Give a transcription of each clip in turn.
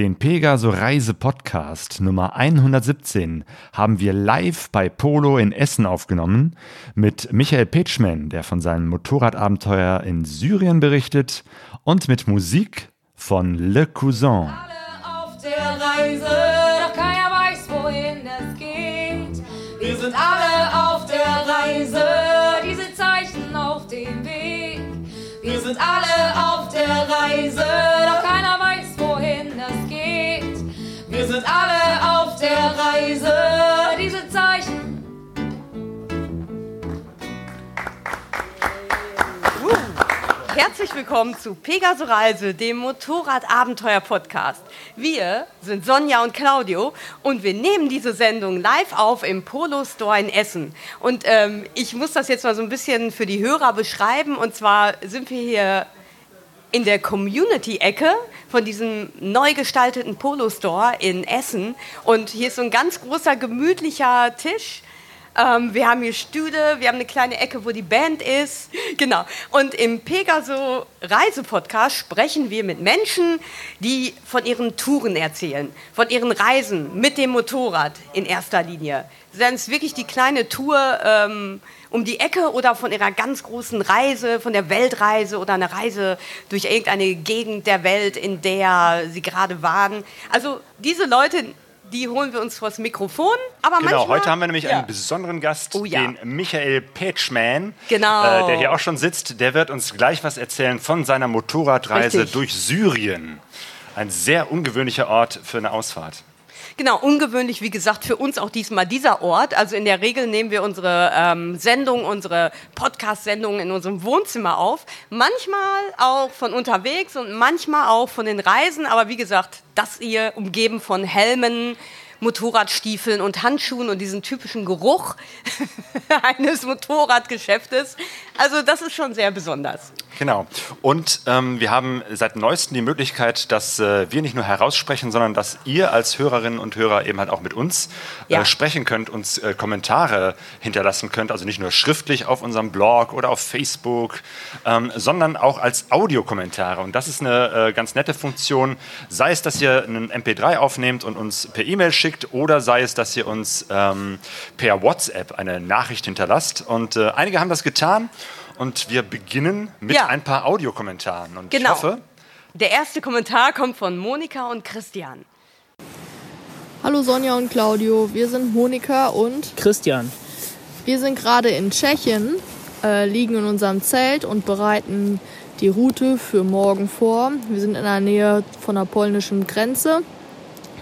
Den Pegaso Reise Podcast Nummer 117 haben wir live bei Polo in Essen aufgenommen mit Michael Petschmann, der von seinem Motorradabenteuer in Syrien berichtet und mit Musik von Le Cousin. Alle auf der Reise, Herzlich willkommen zu Pegaso Reise, dem Motorrad-Abenteuer-Podcast. Wir sind Sonja und Claudio und wir nehmen diese Sendung live auf im Polo Store in Essen. Und ähm, ich muss das jetzt mal so ein bisschen für die Hörer beschreiben. Und zwar sind wir hier in der Community-Ecke von diesem neu gestalteten Polo Store in Essen. Und hier ist so ein ganz großer, gemütlicher Tisch. Ähm, wir haben hier Stühle, wir haben eine kleine Ecke, wo die Band ist. Genau. Und im Pegaso Reisepodcast sprechen wir mit Menschen, die von ihren Touren erzählen, von ihren Reisen mit dem Motorrad in erster Linie. Seien es wirklich die kleine Tour ähm, um die Ecke oder von ihrer ganz großen Reise, von der Weltreise oder eine Reise durch irgendeine Gegend der Welt, in der sie gerade waren. Also diese Leute die holen wir uns vors Mikrofon. Aber Genau, manchmal, heute haben wir nämlich ja. einen besonderen Gast, Oh ja. den Michael Petschmann, Genau. äh, der hier auch schon sitzt. Der wird uns gleich was erzählen von seiner Motorradreise Richtig. durch Syrien. Ein sehr ungewöhnlicher Ort für eine Ausfahrt. Genau, ungewöhnlich, wie gesagt, für uns auch diesmal dieser Ort. Also in der Regel nehmen wir unsere ähm, Sendung, unsere Podcast-Sendungen in unserem Wohnzimmer auf. Manchmal auch von unterwegs und manchmal auch von den Reisen. Aber wie gesagt, das hier umgeben von Helmen, Motorradstiefeln und Handschuhen und diesen typischen Geruch eines Motorradgeschäftes. Also das ist schon sehr besonders. Genau. Und ähm, wir haben seit neuestem die Möglichkeit, dass äh, wir nicht nur heraussprechen, sondern dass ihr als Hörerinnen und Hörer eben halt auch mit uns Ja. äh, sprechen könnt, uns äh, Kommentare hinterlassen könnt. Also nicht nur schriftlich auf unserem Blog oder auf Facebook, ähm, sondern auch als Audiokommentare. Und das ist eine äh, ganz nette Funktion. Sei es, dass ihr einen MP3 aufnehmt und uns per E-Mail schickt oder sei es, dass ihr uns ähm, per WhatsApp eine Nachricht hinterlasst. Und äh, einige haben das getan. Und wir beginnen mit Ja. ein paar Audiokommentaren. Und Genau. ich hoffe, Der erste Kommentar kommt von Monika und Christian. Hallo Sonja und Claudio, wir sind Monika und Christian. wir sind gerade in Tschechien, äh, liegen in unserem Zelt und bereiten die Route für morgen vor. Wir sind in der Nähe von der polnischen Grenze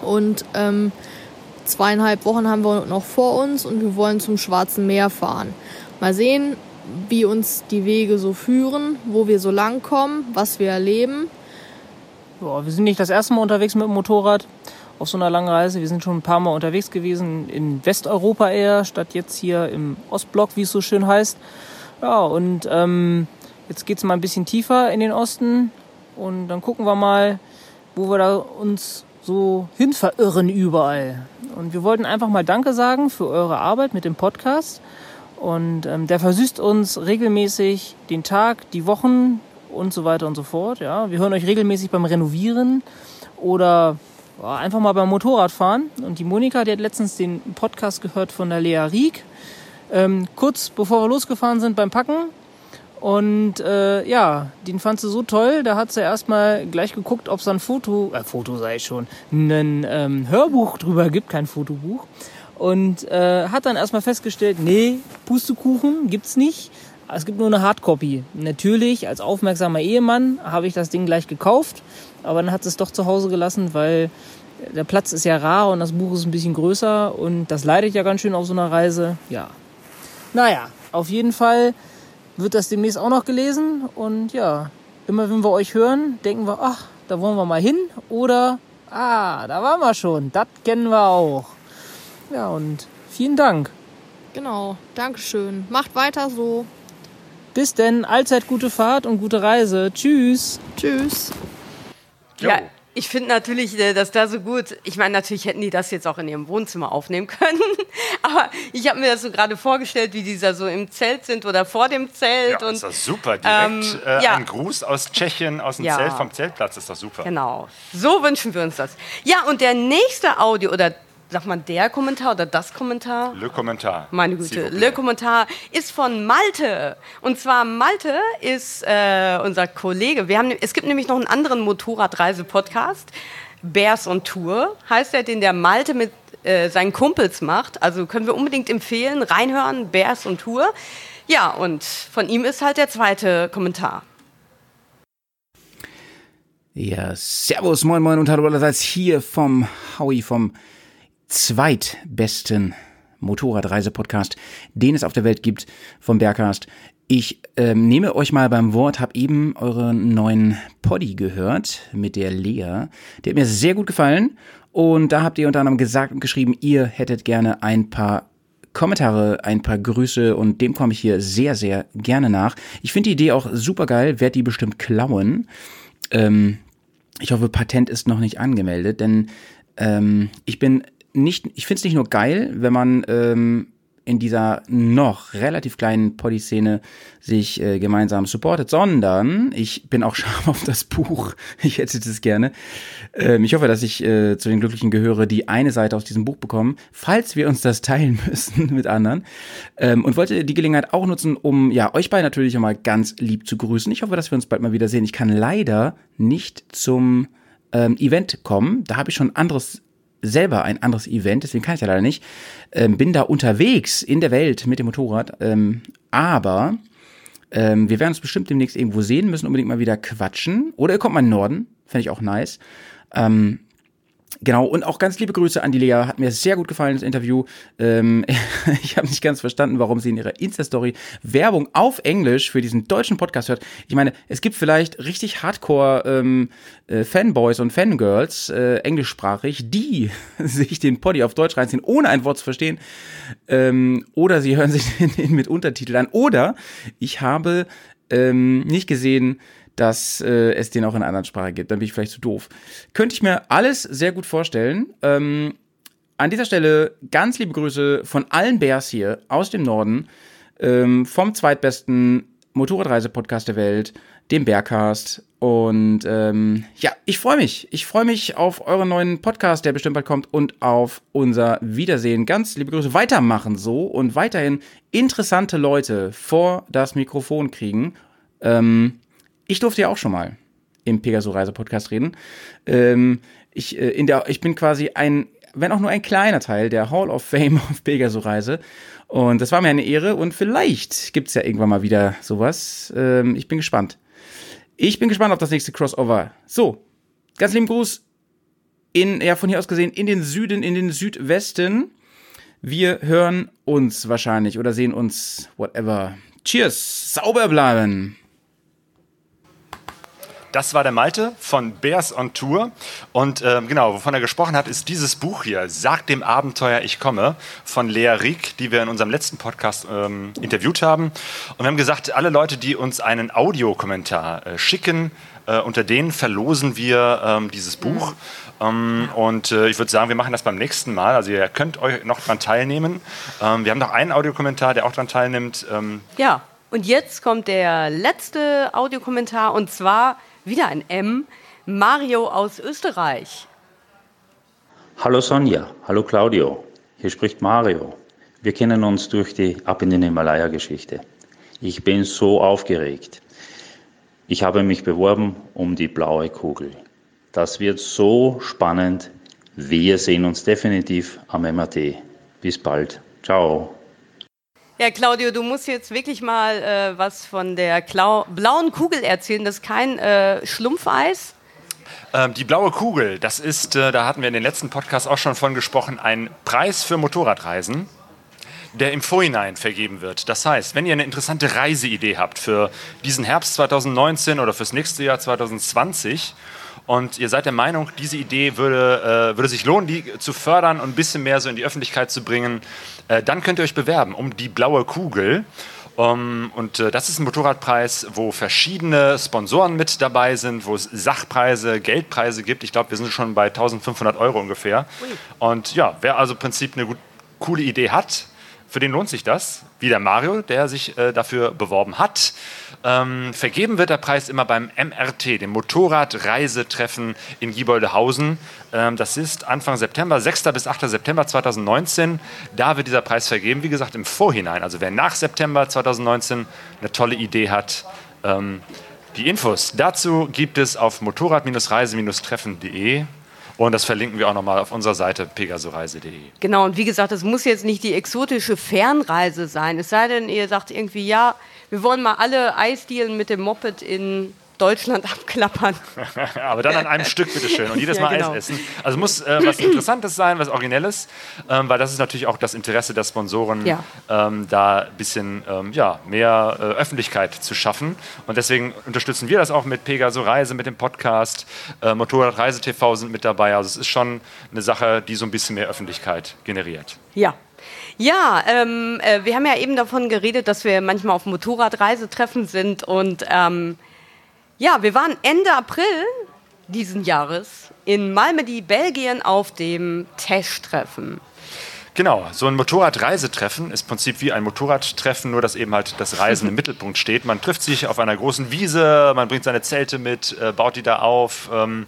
und ähm, zweieinhalb Wochen haben wir noch vor uns und wir wollen zum Schwarzen Meer fahren. Mal sehen, wie uns die Wege so führen, wo wir so lang kommen, was wir erleben. Ja, wir sind nicht das erste Mal unterwegs mit dem Motorrad auf so einer langen Reise. Wir sind schon ein paar Mal unterwegs gewesen, in Westeuropa eher, statt jetzt hier im Ostblock, wie es so schön heißt. Ja, und ähm, jetzt geht's mal ein bisschen tiefer in den Osten und dann gucken wir mal, wo wir da uns so hin verirren überall. Und wir wollten einfach mal Danke sagen für eure Arbeit mit dem Podcast. Und ähm, der versüßt uns regelmäßig den Tag, die Wochen und so weiter und so fort. Ja, wir hören euch regelmäßig beim Renovieren oder ja, einfach mal beim Motorradfahren. Und die Monika, die hat letztens den Podcast gehört von der Lea Rieck, ähm, kurz bevor wir losgefahren sind beim Packen. Und äh, ja, den fand sie so toll, da hat sie erstmal gleich geguckt, ob es ein Foto, äh, Foto sei schon, ein ähm, Hörbuch drüber gibt, kein Fotobuch. Und äh, hat dann erstmal festgestellt, nee, Pustekuchen gibt's nicht. Es gibt nur eine Hardcopy. Natürlich, als aufmerksamer Ehemann habe ich das Ding gleich gekauft, aber dann hat es doch zu Hause gelassen, weil der Platz ist ja rar und das Buch ist ein bisschen größer und das leidet ja ganz schön auf so einer Reise. Ja. Naja, auf jeden Fall wird das demnächst auch noch gelesen und ja, immer wenn wir euch hören, denken wir, ach, da wollen wir mal hin oder, ah, da waren wir schon, das kennen wir auch. Ja, und vielen Dank. Genau, Dankeschön. Macht weiter so. Bis denn, allzeit gute Fahrt und gute Reise. Tschüss. Tschüss. Jo. Ja, ich finde natürlich, äh, dass da so gut, ich meine, natürlich hätten die das jetzt auch in ihrem Wohnzimmer aufnehmen können, aber ich habe mir das so gerade vorgestellt, wie die da so im Zelt sind oder vor dem Zelt. Ja, und, ist doch super. Direkt ähm, äh, ja. ein Gruß aus Tschechien, aus dem Ja. Zelt vom Zeltplatz, ist doch super. Genau, so wünschen wir uns das. Ja, und der nächste Audio, oder sagt man der Kommentar oder das Kommentar? Le Kommentar. Meine Güte. Le Kommentar ist von Malte. Und zwar Malte ist äh, unser Kollege. Wir haben, es gibt nämlich noch einen anderen Motorradreise-Podcast. Bears on Tour heißt er, den der Malte mit äh, seinen Kumpels macht. Also können wir unbedingt empfehlen, reinhören, Bears on Tour. Ja, und von ihm ist halt der zweite Kommentar. Ja, Servus, moin moin und hallo allerseits hier vom Howie, vom zweitbesten Motorradreise-Podcast, den es auf der Welt gibt, vom Bergcast. Ich ähm, nehme euch mal beim Wort, habe eben euren neuen Poddy gehört mit der Lea. Der hat mir sehr gut gefallen und da habt ihr unter anderem gesagt und geschrieben, ihr hättet gerne ein paar Kommentare, ein paar Grüße und dem komme ich hier sehr, sehr gerne nach. Ich finde die Idee auch super geil, werde die bestimmt klauen. Ähm, ich hoffe, Patent ist noch nicht angemeldet, denn ähm, ich bin nicht, ich finde es nicht nur geil, wenn man ähm, in dieser noch relativ kleinen Poddy-Szene sich äh, gemeinsam supportet, sondern ich bin auch scharf auf das Buch. Ich hätte das gerne. Ähm, ich hoffe, dass ich äh, zu den Glücklichen gehöre, die eine Seite aus diesem Buch bekommen, falls wir uns das teilen müssen mit anderen. Ähm, und wollte die Gelegenheit auch nutzen, um ja euch beide natürlich auch mal ganz lieb zu grüßen. Ich hoffe, dass wir uns bald mal wieder sehen. Ich kann leider nicht zum ähm, Event kommen. Da habe ich schon anderes selber ein anderes Event, deswegen kann ich ja leider nicht. Ähm, bin da unterwegs in der Welt mit dem Motorrad, ähm, aber ähm, wir werden uns bestimmt demnächst irgendwo sehen, müssen unbedingt mal wieder quatschen. Oder ihr kommt mal in den Norden, fände ich auch nice. Ähm, Genau, und auch ganz liebe Grüße an die Lea. Hat mir sehr gut gefallen, das Interview. Ähm, ich habe nicht ganz verstanden, warum sie in ihrer Insta-Story Werbung auf Englisch für diesen deutschen Podcast hört. Ich meine, es gibt vielleicht richtig Hardcore ähm, äh, Fanboys und Fangirls, äh, englischsprachig, die sich den Poddy auf Deutsch reinziehen, ohne ein Wort zu verstehen. Ähm, oder sie hören sich den, den mit Untertitel an. Oder ich habe ähm, nicht gesehen, dass äh, es den auch in einer anderen Sprache gibt. Dann bin ich vielleicht zu doof. Könnte ich mir alles sehr gut vorstellen. Ähm, an dieser Stelle ganz liebe Grüße von allen Bears hier aus dem Norden, ähm, vom zweitbesten Motorradreise-Podcast der Welt, dem Bearcast. Und ähm, ja, ich freue mich. Ich freue mich auf euren neuen Podcast, der bestimmt bald kommt, und auf unser Wiedersehen. Ganz liebe Grüße. Weitermachen so und weiterhin interessante Leute vor das Mikrofon kriegen. Ähm, ich durfte ja auch schon mal im Pegaso Reise Podcast reden. Ähm, ich, äh, in der, ich bin quasi ein, wenn auch nur ein kleiner Teil der Hall of Fame auf Pegaso Reise. Und das war mir eine Ehre und vielleicht gibt's ja irgendwann mal wieder sowas. Ähm, ich bin gespannt. Ich bin gespannt auf das nächste Crossover. So, ganz lieben Gruß in, ja, von hier aus gesehen, in den Süden, in den Südwesten. Wir hören uns wahrscheinlich oder sehen uns, whatever. Cheers, sauber bleiben. Das war der Malte von Bears on Tour. Und ähm, genau, wovon er gesprochen hat, ist dieses Buch hier, Sag dem Abenteuer, ich komme, von Lea Rieck, die wir in unserem letzten Podcast ähm, interviewt haben. Und wir haben gesagt, alle Leute, die uns einen Audiokommentar äh, schicken, äh, unter denen verlosen wir ähm, dieses Buch. Ähm, und äh, ich würde sagen, wir machen das beim nächsten Mal. Also ihr könnt euch noch dran teilnehmen. Ähm, wir haben noch einen Audiokommentar, der auch dran teilnimmt. Ähm, Ja, und jetzt kommt der letzte Audiokommentar und zwar wieder ein M. Mario aus Österreich. Hallo Sonja, hallo Claudio, hier spricht Mario. Wir kennen uns durch die Ab in den Himalaya-Geschichte. Ich bin so aufgeregt. Ich habe mich beworben um die blaue Kugel. Das wird so spannend. Wir sehen uns definitiv am MAT. Bis bald. Ciao. Ja, Claudio, du musst jetzt wirklich mal äh, was von der Klau blauen Kugel erzählen. Das ist kein äh, Schlumpfeis. Ähm, die blaue Kugel, das ist, äh, da hatten wir in den letzten Podcasts auch schon von gesprochen, ein Preis für Motorradreisen, der im Vorhinein vergeben wird. Das heißt, wenn ihr eine interessante Reiseidee habt für diesen Herbst 2019 oder fürs nächste Jahr 2020 und ihr seid der Meinung, diese Idee würde, äh, würde sich lohnen, die zu fördern und ein bisschen mehr so in die Öffentlichkeit zu bringen, äh, dann könnt ihr euch bewerben um die blaue Kugel. Um, und äh, das ist ein Motorradpreis, wo verschiedene Sponsoren mit dabei sind, wo es Sachpreise, Geldpreise gibt. Ich glaube, wir sind schon bei 1500 Euro ungefähr. Und ja, wer also im Prinzip eine gut, coole Idee hat, für den lohnt sich das. Wie der Mario, der sich äh, dafür beworben hat. Ähm, vergeben wird der Preis immer beim MRT, dem Motorradreisetreffen in Gieboldehausen. Ähm, das ist Anfang September, 6. bis 8. September 2019. Da wird dieser Preis vergeben, wie gesagt, im Vorhinein. Also wer nach September 2019 eine tolle Idee hat, ähm, die Infos dazu gibt es auf motorrad-reise-treffen.de. Und das verlinken wir auch nochmal auf unserer Seite pegasoreise.de. Genau, und wie gesagt, es muss jetzt nicht die exotische Fernreise sein. Es sei denn, ihr sagt irgendwie, ja, wir wollen mal alle Eisdielen mit dem Moped in Deutschland abklappern. Aber dann an einem Stück, bitteschön. Und jedes Ja, Mal genau. Eis essen. Also muss äh, was Interessantes sein, was Originelles, ähm, weil das ist natürlich auch das Interesse der Sponsoren, Ja. ähm, da ein bisschen ähm, ja, mehr äh, Öffentlichkeit zu schaffen. Und deswegen unterstützen wir das auch mit Pegaso Reise, mit dem Podcast. Äh, Motorrad Reise TV sind mit dabei. Also es ist schon eine Sache, die so ein bisschen mehr Öffentlichkeit generiert. Ja. Ja, ähm, äh, wir haben ja eben davon geredet, dass wir manchmal auf Motorradreisetreffen sind und ähm, ja, wir waren Ende April diesen Jahres in Malmedy, Belgien auf dem Tesch-Treffen. Genau, so ein Motorradreisetreffen ist im Prinzip wie ein Motorradtreffen, nur dass eben halt das Reisen im Mittelpunkt steht. Man trifft sich auf einer großen Wiese, man bringt seine Zelte mit, äh, baut die da auf. Ähm,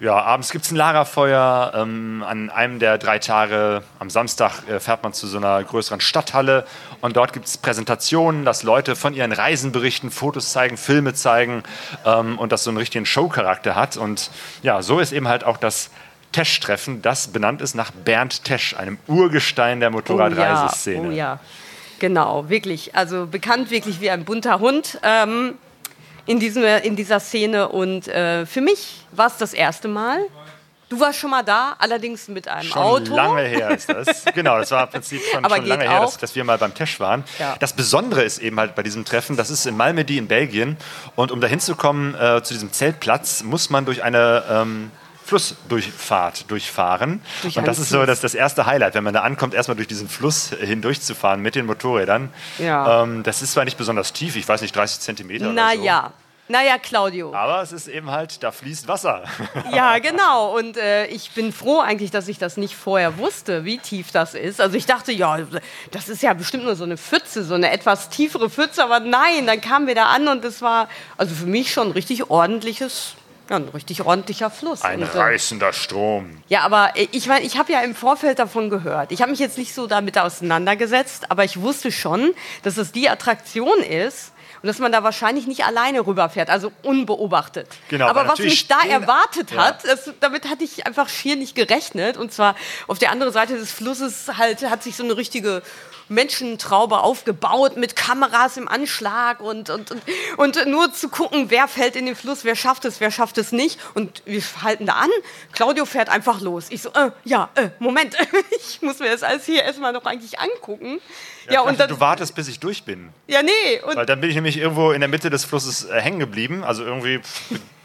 ja, abends gibt es ein Lagerfeuer. Ähm, an einem der drei Tage, am Samstag, äh, fährt man zu so einer größeren Stadthalle und dort gibt es Präsentationen, dass Leute von ihren Reisen berichten, Fotos zeigen, Filme zeigen ähm, und das so einen richtigen Showcharakter hat. Und ja, so ist eben halt auch das Tesch-Treffen, das benannt ist nach Bernd Tesch, einem Urgestein der Motorradreiseszene. Oh ja, oh ja, genau, wirklich. Also bekannt wirklich wie ein bunter Hund ähm, in, diesem, in dieser Szene. Und äh, für mich war es das erste Mal. Du warst schon mal da, allerdings mit einem Schon Auto. lange her ist das. Genau, das war im Prinzip schon, schon lange her, dass, dass wir mal beim Tesch waren. Ja. Das Besondere ist eben halt bei diesem Treffen, das ist in Malmedy in Belgien. Und um da hinzukommen äh, zu diesem Zeltplatz, muss man durch eine ähm, Flussdurchfahrt durchfahren. Durch und das ist so das, das erste Highlight, wenn man da ankommt, erstmal durch diesen Fluss hindurchzufahren mit den Motorrädern. Ja. Ähm, das ist zwar nicht besonders tief, ich weiß nicht, 30 Zentimeter oder so. Naja, naja, Claudio. Aber es ist eben halt, da fließt Wasser. Ja, genau. Und äh, ich bin froh eigentlich, dass ich das nicht vorher wusste, wie tief das ist. Also ich dachte, ja, das ist ja bestimmt nur so eine Pfütze, so eine etwas tiefere Pfütze. Aber nein, dann kamen wir da an und es war also für mich schon ein richtig ordentliches, ja, ein richtig ordentlicher Fluss. Ein und, äh, reißender Strom. ja, aber ich meine, ich habe ja im Vorfeld davon gehört. Ich habe mich jetzt nicht so damit auseinandergesetzt, aber ich wusste schon, dass es die Attraktion ist und dass man da wahrscheinlich nicht alleine rüberfährt, also unbeobachtet. Genau, aber was mich da erwartet Ja. hat, das, damit hatte ich einfach schier nicht gerechnet. Und zwar auf der anderen Seite des Flusses halt hat sich so eine richtige Menschentraube aufgebaut mit Kameras im Anschlag und, und, und, und nur zu gucken, wer fällt in den Fluss, wer schafft es, wer schafft es nicht. Und wir halten da an. Claudio fährt einfach los. Ich so, äh, ja, äh, Moment, ich muss mir das alles hier erstmal noch eigentlich angucken. Ja, und dann, du wartest, bis ich durch bin. ja, nee, und Weil dann bin ich nämlich irgendwo in der Mitte des Flusses äh, hängen geblieben. Also irgendwie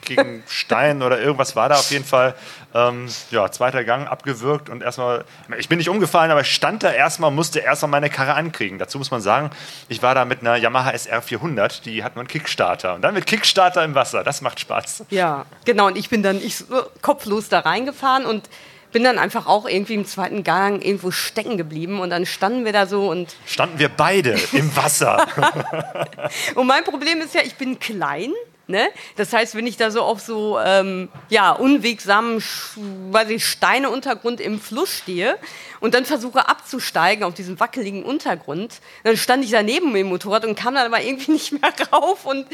gegen Stein oder irgendwas war da auf jeden Fall. Ähm, ja, zweiter Gang abgewürgt und erstmal. Ich bin nicht umgefallen, aber ich stand da erstmal, musste erstmal meine Karre ankriegen. Dazu muss man sagen, ich war da mit einer Yamaha SR 400, die hat einen Kickstarter. Und dann mit Kickstarter im Wasser, das macht Spaß. Ja, genau. Und ich bin dann ich so kopflos da reingefahren und bin dann einfach auch irgendwie im zweiten Gang irgendwo stecken geblieben. Und dann standen wir da so und. Standen wir beide im Wasser. Und mein Problem ist ja, ich bin klein. Ne? Das heißt, wenn ich da so auf so ähm, ja, unwegsamen weiß ich, Steineuntergrund im Fluss stehe und dann versuche abzusteigen auf diesem wackeligen Untergrund, dann stand ich daneben mit dem Motorrad und kam dann aber irgendwie nicht mehr rauf und,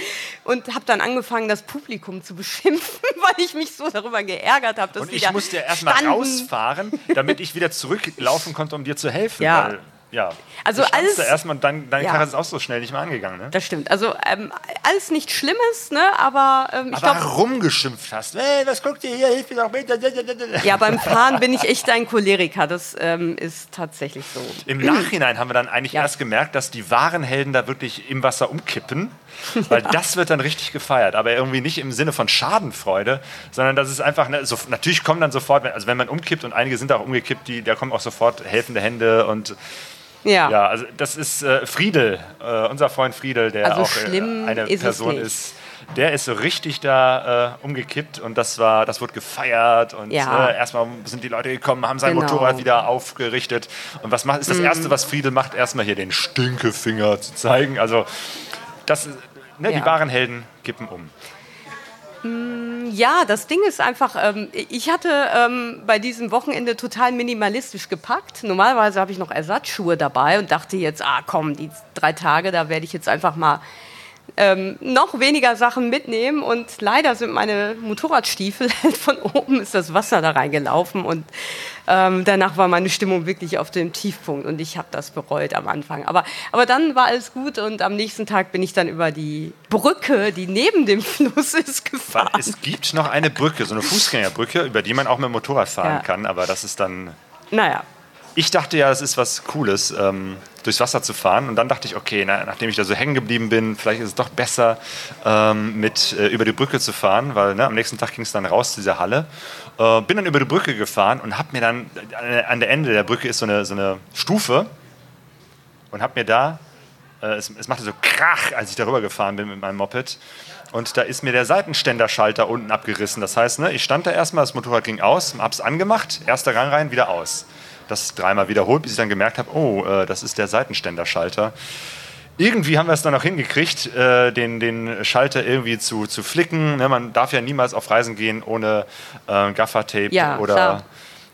und habe dann angefangen, das Publikum zu beschimpfen, weil ich mich so darüber geärgert habe. dass Und ich musste ja erstmal rausfahren, damit ich wieder zurücklaufen konnte, um dir zu helfen. Ja. Ja. Also alles- erstmal und dein, deine Ja. Karre ist auch so schnell nicht mehr angegangen. Ne? Das stimmt. Also ähm, alles nicht Schlimmes, ne? aber ähm, ich Aber glaube, rumgeschimpft hast. Hey, was guckt ihr hier? Hilf mir doch mit. ja, beim Fahren bin ich echt ein Choleriker. Das ähm, ist tatsächlich so. Im Nachhinein haben wir dann eigentlich Ja. erst gemerkt, dass die wahren Helden da wirklich im Wasser umkippen. Weil das wird dann richtig gefeiert. Aber irgendwie nicht im Sinne von Schadenfreude, sondern das ist einfach, ne, so, natürlich kommen dann sofort, also wenn man umkippt und einige sind auch umgekippt, die, da kommen auch sofort helfende Hände und Ja. Ja, also das ist äh, Friedel, äh, unser Freund Friedel, der Also auch äh, eine ist Person ist. Der ist so richtig da äh, umgekippt und das war, das wurde gefeiert und Ja. äh, erstmal sind die Leute gekommen, haben sein Genau. Mhm. Motorrad wieder aufgerichtet und was macht, ist das erste, was Friedel macht, erstmal hier den Stinkefinger zu zeigen. Also das, ne, die Ja. wahren Helden kippen um. Ja, das Ding ist einfach, ähm, ich hatte ähm, bei diesem Wochenende total minimalistisch gepackt. Normalerweise habe ich noch Ersatzschuhe dabei und dachte jetzt, ah komm, die drei Tage, da werde ich jetzt einfach mal ähm, noch weniger Sachen mitnehmen. Und leider sind meine Motorradstiefel, von oben ist das Wasser da reingelaufen und ähm, danach war meine Stimmung wirklich auf dem Tiefpunkt und ich habe das bereut am Anfang. Aber, aber dann war alles gut und am nächsten Tag bin ich dann über die Brücke, die neben dem Fluss ist, gefahren. es gibt noch eine Brücke, so eine Fußgängerbrücke, über die man auch mit dem Motorrad fahren Ja. kann, aber das ist dann Naja, Ich dachte ja, es ist was Cooles, ähm, durchs Wasser zu fahren. Und dann dachte ich, okay, na, nachdem ich da so hängen geblieben bin, vielleicht ist es doch besser, ähm, mit äh, über die Brücke zu fahren, weil ne, am nächsten Tag ging es dann raus zu dieser Halle. Äh, bin dann über die Brücke gefahren und habe mir dann, an der Ende der Brücke ist so eine, so eine Stufe und habe mir da, äh, es, es machte so Krach, als ich darüber gefahren bin mit meinem Moped. Und da ist mir der Seitenständerschalter unten abgerissen. Das heißt, ne, ich stand da erstmal, das Motorrad ging aus, hab's angemacht, erster Gang rein, wieder aus. Das dreimal wiederholt, bis ich dann gemerkt habe, oh, äh, das ist der Seitenständerschalter. Irgendwie haben wir es dann auch hingekriegt, äh, den, den Schalter irgendwie zu, zu flicken. Ne, man darf ja niemals auf Reisen gehen ohne äh, Gaffertape Ja, oder klar.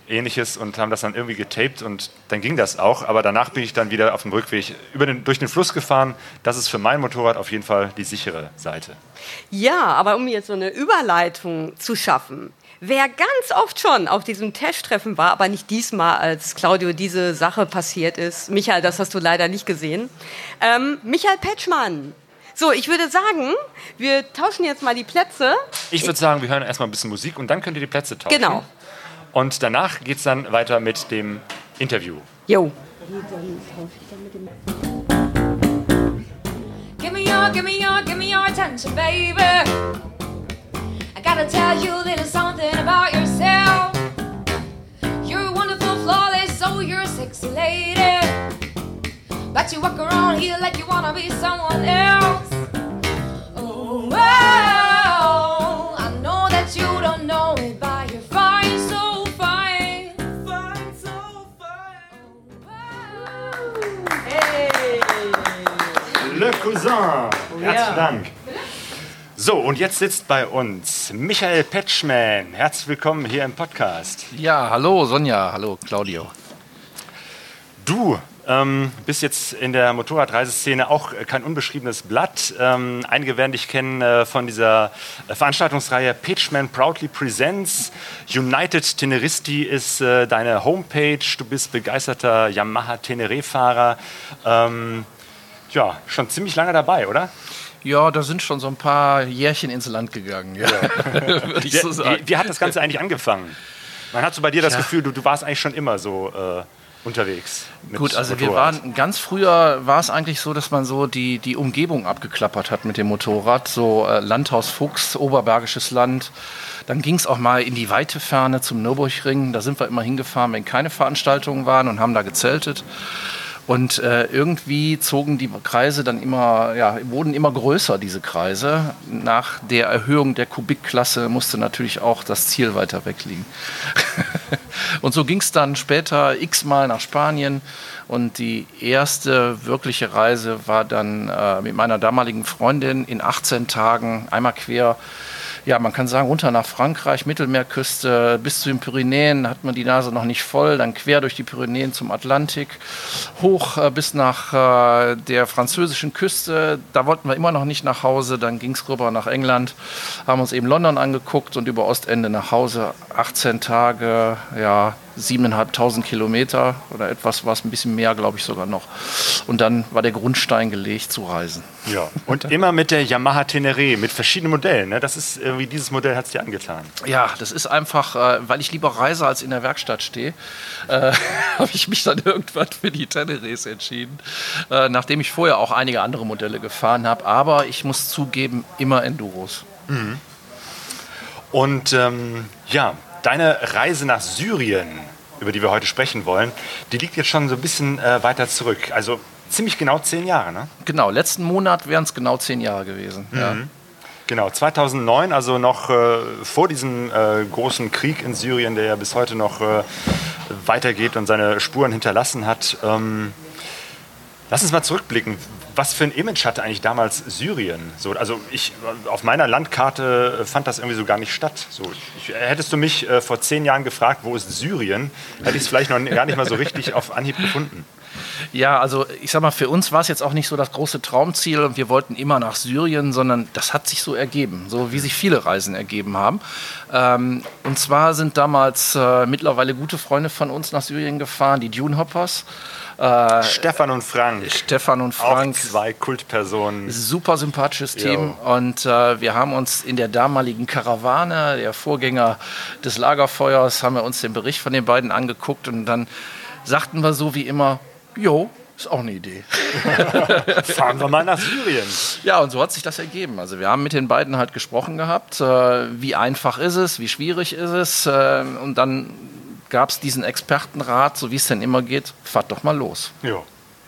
ähnliches und haben das dann irgendwie getaped und dann ging das auch. Aber danach bin ich dann wieder auf dem Rückweg über den, durch den Fluss gefahren. Das ist für mein Motorrad auf jeden Fall die sichere Seite. Ja, aber um jetzt so eine Überleitung zu schaffen, wer ganz oft schon auf diesem Testtreffen war, aber nicht diesmal, als Claudio diese Sache passiert ist, Michael, das hast du leider nicht gesehen, ähm, Michael Petschmann. So, ich würde sagen, wir tauschen jetzt mal die Plätze. Ich würde sagen, wir hören erstmal ein bisschen Musik und dann könnt ihr die Plätze tauschen. Genau. Und danach geht es dann weiter mit dem Interview. Jo. Give me your, give me your, give me your attention, baby. I gotta tell you a little something about yourself. You're wonderful, flawless, so you're a sexy lady. But you walk around here like you wanna be someone else. Oh, well, I know that you don't know it, but you're fine, so fine. Fine, so fine. Oh, wow. Le Cousin. Herzlichen Dank. So, und jetzt sitzt bei uns Michael Petschmann. Herzlich willkommen hier im Podcast. Ja, hallo Sonja, hallo Claudio. Du ähm, bist jetzt in der Motorradreiseszene auch kein unbeschriebenes Blatt. Ähm, einige werden dich kennen äh, von dieser äh, Veranstaltungsreihe Pitchman Proudly Presents. United Teneristi ist äh, deine Homepage. Du bist begeisterter Yamaha Teneré-Fahrer. Ähm, ja, schon ziemlich lange dabei, oder? Ja, da sind schon so ein paar Jährchen ins Land gegangen, ja. Würde ich Wie, so sagen. wie, wie hat das Ganze eigentlich angefangen? Man hat so bei dir das Ja. Gefühl, du, du warst eigentlich schon immer so äh, unterwegs. Gut, also wir Motorrad. waren ganz früher war es eigentlich so, dass man so die, die Umgebung abgeklappert hat mit dem Motorrad, so äh, Landhaus Fuchs, Oberbergisches Land. Dann ging es auch mal in die weite Ferne zum Nürburgring. Da sind wir immer hingefahren, wenn keine Veranstaltungen waren und haben da gezeltet. Und äh, irgendwie zogen die Kreise dann immer, ja, wurden immer größer, diese Kreise. Nach der Erhöhung der Kubikklasse musste natürlich auch das Ziel weiter weg liegen. und so ging es dann später x-mal nach Spanien. Und die erste wirkliche Reise war dann äh, mit meiner damaligen Freundin in 18 Tagen einmal quer ja, man kann sagen, runter nach Frankreich, Mittelmeerküste, bis zu den Pyrenäen hat man die Nase noch nicht voll, dann quer durch die Pyrenäen zum Atlantik, hoch äh, bis nach äh, der französischen Küste. Da wollten wir immer noch nicht nach Hause, dann ging es rüber nach England, haben uns eben London angeguckt und über Ostende nach Hause. 18 Tage, ja, 7.500 Kilometer oder etwas war es ein bisschen mehr, glaube ich sogar noch. Und dann war der Grundstein gelegt zu reisen. Ja, und immer mit der Yamaha Teneré, mit verschiedenen Modellen. Ne? Das ist irgendwie, dieses Modell hat es dir angetan. Ja, das ist einfach, äh, weil ich lieber reise als in der Werkstatt stehe, äh, habe ich mich dann irgendwann für die Tenerés entschieden. Äh, nachdem ich vorher auch einige andere Modelle gefahren habe. Aber ich muss zugeben, immer Enduros. Und ähm, ja, deine Reise nach Syrien, über die wir heute sprechen wollen, die liegt jetzt schon so ein bisschen äh, weiter zurück. Also ziemlich genau zehn Jahre, ne? Genau, letzten Monat wären es genau zehn Jahre gewesen. Mhm. Ja. Genau, 2009, also noch äh, vor diesem äh, großen Krieg in Syrien, der ja bis heute noch äh, weitergeht und seine Spuren hinterlassen hat. Ähm, lass uns mal zurückblicken. Was für ein Image hatte eigentlich damals Syrien? So, also ich, auf meiner Landkarte fand das irgendwie so gar nicht statt. So, ich, hättest du mich äh, vor zehn Jahren gefragt, wo ist Syrien, hätte ich es vielleicht noch gar nicht mal so richtig auf Anhieb gefunden. Ja, also ich sag mal, für uns war es jetzt auch nicht so das große Traumziel und wir wollten immer nach Syrien, sondern das hat sich so ergeben, so wie sich viele Reisen ergeben haben. Ähm, und zwar sind damals äh, mittlerweile gute Freunde von uns nach Syrien gefahren, die Dune Hoppers. Äh, Stefan und Frank. Stefan und Frank. Auch zwei Kultpersonen. Super sympathisches Team. Jo. Und äh, wir haben uns in der damaligen Karawane, der Vorgänger des Lagerfeuers, haben wir uns den Bericht von den beiden angeguckt und dann sagten wir so wie immer, Jo, ist auch eine Idee. Fahren wir mal nach Syrien. Ja, und so hat sich das ergeben. Also wir haben mit den beiden halt gesprochen gehabt, äh, wie einfach ist es, wie schwierig ist es. Äh, und dann gab es diesen Expertenrat, so wie es denn immer geht, fahrt doch mal los. Jo.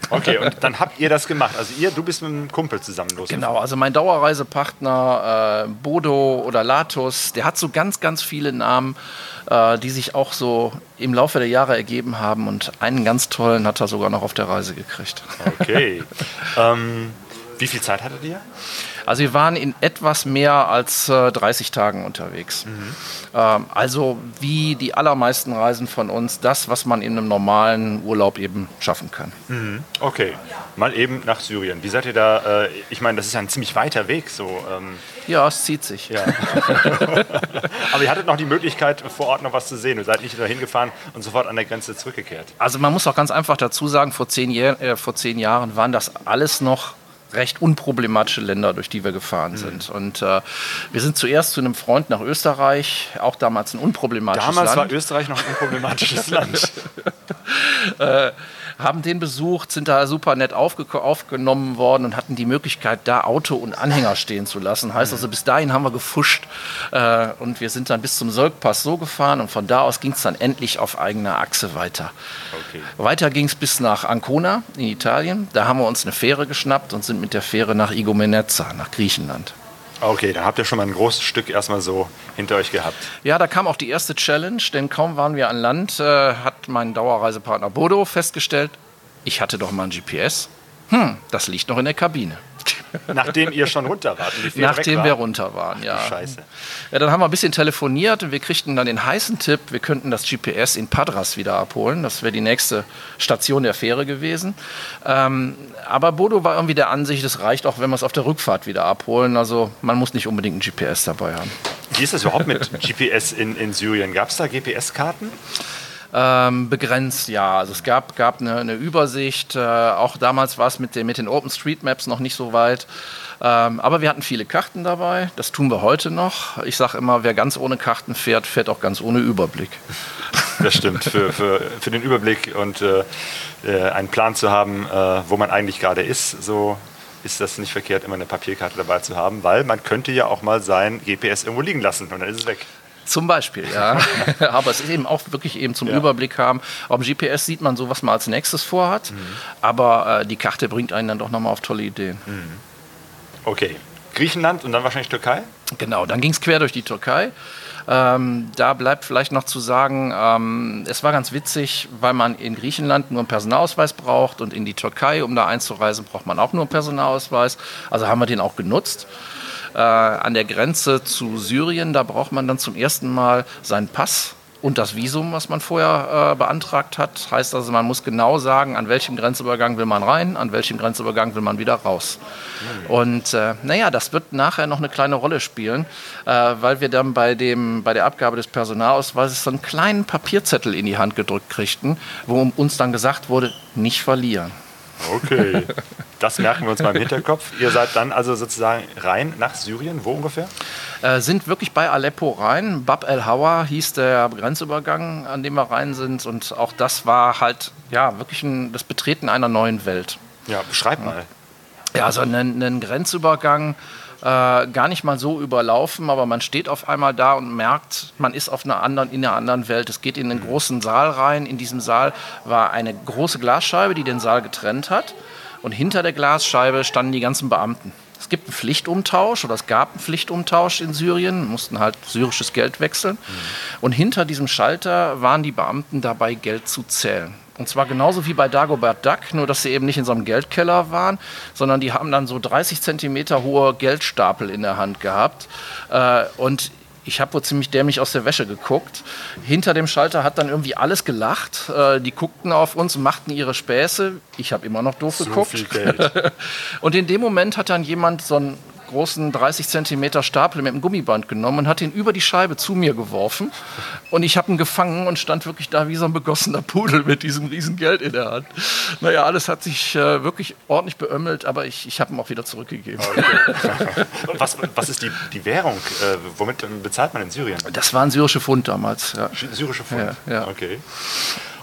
Okay, und dann habt ihr das gemacht. Also ihr, du bist mit einem Kumpel zusammen los. Genau, also mein Dauerreisepartner äh, Bodo oder Latus, der hat so ganz, ganz viele Namen, äh, die sich auch so im Laufe der Jahre ergeben haben. Und einen ganz tollen hat er sogar noch auf der Reise gekriegt. Okay. ähm, wie viel Zeit hattet ihr? Also wir waren in etwas mehr als äh, 30 Tagen unterwegs. Mhm. Ähm, also wie die allermeisten Reisen von uns, das, was man in einem normalen Urlaub eben schaffen kann. Mhm. Okay, mal eben nach Syrien. Wie seid ihr da? Äh, ich meine, das ist ein ziemlich weiter Weg. So, ähm ja, es zieht sich. Ja. Aber ihr hattet noch die Möglichkeit, vor Ort noch was zu sehen. Ihr seid nicht dahin gefahren und sofort an der Grenze zurückgekehrt. Also man muss auch ganz einfach dazu sagen, vor zehn, Jahr, äh, vor zehn Jahren waren das alles noch recht unproblematische Länder, durch die wir gefahren mhm. sind. Und äh, wir sind zuerst zu einem Freund nach Österreich, auch damals ein unproblematisches damals Land. Damals war Österreich noch ein unproblematisches Land. äh, haben den besucht, sind da super nett aufgenommen worden und hatten die Möglichkeit, da Auto und Anhänger stehen zu lassen. Heißt also, bis dahin haben wir gefuscht äh, und wir sind dann bis zum Solkpass so gefahren und von da aus ging es dann endlich auf eigener Achse weiter. Okay. Weiter ging es bis nach Ancona in Italien. Da haben wir uns eine Fähre geschnappt und sind mit der Fähre nach Igoumenitsa, nach Griechenland. Okay, da habt ihr schon mal ein großes Stück erstmal so hinter euch gehabt. Ja, da kam auch die erste Challenge, denn kaum waren wir an Land, äh, hat mein Dauerreisepartner Bodo festgestellt, ich hatte doch mal ein GPS. Hm, das liegt noch in der Kabine. Nachdem ihr schon runter wart. Nachdem wir runter waren, ja. Scheiße. Ja, dann haben wir ein bisschen telefoniert und wir kriegten dann den heißen Tipp, wir könnten das GPS in Padras wieder abholen. Das wäre die nächste Station der Fähre gewesen. Ähm, aber Bodo war irgendwie der Ansicht, es reicht auch, wenn wir es auf der Rückfahrt wieder abholen. Also man muss nicht unbedingt ein GPS dabei haben. Wie ist das überhaupt mit GPS in, in Syrien? Gab es da GPS-Karten? Ähm, begrenzt, ja. Also es gab, gab eine, eine Übersicht. Äh, auch damals war es mit den, mit den OpenStreetMaps noch nicht so weit. Ähm, aber wir hatten viele Karten dabei. Das tun wir heute noch. Ich sage immer, wer ganz ohne Karten fährt, fährt auch ganz ohne Überblick. Das stimmt. Für, für, für den Überblick und äh, äh, einen Plan zu haben, äh, wo man eigentlich gerade ist, so ist das nicht verkehrt, immer eine Papierkarte dabei zu haben, weil man könnte ja auch mal sein GPS irgendwo liegen lassen und dann ist es weg. Zum Beispiel, ja. aber es ist eben auch wirklich eben zum ja. Überblick haben. Auf dem GPS sieht man so, was man als nächstes vorhat, mhm. aber äh, die Karte bringt einen dann doch nochmal auf tolle Ideen. Mhm. Okay. Griechenland und dann wahrscheinlich Türkei? Genau, dann ging es quer durch die Türkei. Ähm, da bleibt vielleicht noch zu sagen, ähm, es war ganz witzig, weil man in Griechenland nur einen Personalausweis braucht und in die Türkei, um da einzureisen, braucht man auch nur einen Personalausweis. Also haben wir den auch genutzt äh, an der Grenze zu Syrien. Da braucht man dann zum ersten Mal seinen Pass und das Visum, was man vorher äh, beantragt hat. Heißt also, man muss genau sagen, an welchem Grenzübergang will man rein, an welchem Grenzübergang will man wieder raus. Mhm. Und äh, naja, das wird nachher noch eine kleine Rolle spielen, äh, weil wir dann bei, dem, bei der Abgabe des Personalausweises so einen kleinen Papierzettel in die Hand gedrückt kriegten, wo uns dann gesagt wurde, nicht verlieren. Okay, das merken wir uns mal im Hinterkopf. Ihr seid dann also sozusagen rein nach Syrien, wo ungefähr? Äh, sind wirklich bei Aleppo rein. Bab el Hawa hieß der Grenzübergang, an dem wir rein sind. Und auch das war halt ja wirklich ein, das Betreten einer neuen Welt. Ja, beschreib mal. Ja, also ein, ein Grenzübergang äh, gar nicht mal so überlaufen, aber man steht auf einmal da und merkt, man ist auf einer anderen, in einer anderen Welt. Es geht in einen großen Saal rein. In diesem Saal war eine große Glasscheibe, die den Saal getrennt hat. Und hinter der Glasscheibe standen die ganzen Beamten. Es gibt einen Pflichtumtausch oder es gab einen Pflichtumtausch in Syrien, mussten halt syrisches Geld wechseln. Mhm. Und hinter diesem Schalter waren die Beamten dabei, Geld zu zählen. Und zwar genauso wie bei Dagobert Duck, nur dass sie eben nicht in so einem Geldkeller waren, sondern die haben dann so 30 Zentimeter hohe Geldstapel in der Hand gehabt. Äh, und ich habe wohl ziemlich dämlich aus der Wäsche geguckt. Hinter dem Schalter hat dann irgendwie alles gelacht. Äh, die guckten auf uns machten ihre Späße. Ich habe immer noch doof so geguckt. und in dem Moment hat dann jemand so ein großen 30 Zentimeter Stapel mit einem Gummiband genommen und hat ihn über die Scheibe zu mir geworfen. Und ich habe ihn gefangen und stand wirklich da wie so ein begossener Pudel mit diesem riesen Geld in der Hand. Naja, alles hat sich äh, wirklich ordentlich beömmelt, aber ich, ich habe ihn auch wieder zurückgegeben. Okay. was, was ist die, die Währung? Äh, womit bezahlt man in Syrien? Das waren syrische Pfund damals. Ja. Syrische Pfund? Ja, ja. Okay.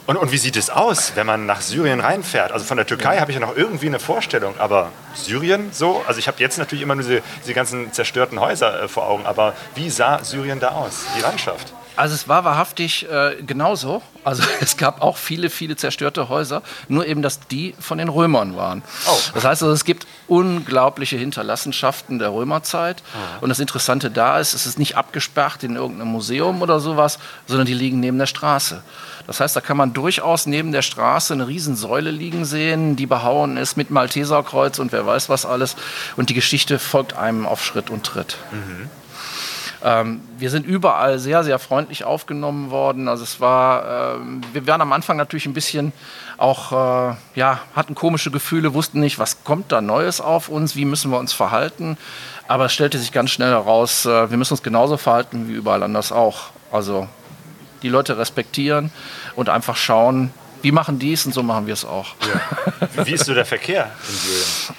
Und, und wie sieht es aus, wenn man nach Syrien reinfährt? Also von der Türkei habe ich ja noch irgendwie eine Vorstellung, aber Syrien so? Also ich habe jetzt natürlich immer nur diese, diese ganzen zerstörten Häuser äh, vor Augen, aber wie sah Syrien da aus, die Landschaft? Also es war wahrhaftig äh, genauso. Also es gab auch viele, viele zerstörte Häuser, nur eben, dass die von den Römern waren. Oh. Das heißt also, es gibt unglaubliche Hinterlassenschaften der Römerzeit. Oh. Und das Interessante da ist, es ist nicht abgesperrt in irgendeinem Museum oder sowas, sondern die liegen neben der Straße. Das heißt, da kann man durchaus neben der Straße eine Riesensäule liegen sehen, die behauen ist mit Malteserkreuz und wer weiß was alles. Und die Geschichte folgt einem auf Schritt und Tritt. Mhm. Ähm, wir sind überall sehr, sehr freundlich aufgenommen worden. Also es war, äh, wir waren am Anfang natürlich ein bisschen auch, äh, ja, hatten komische Gefühle, wussten nicht, was kommt da Neues auf uns, wie müssen wir uns verhalten. Aber es stellte sich ganz schnell heraus, äh, wir müssen uns genauso verhalten wie überall anders auch. Also die Leute respektieren und einfach schauen, wie machen die es und so machen wir es auch. Ja. Wie ist so der Verkehr in Syrien?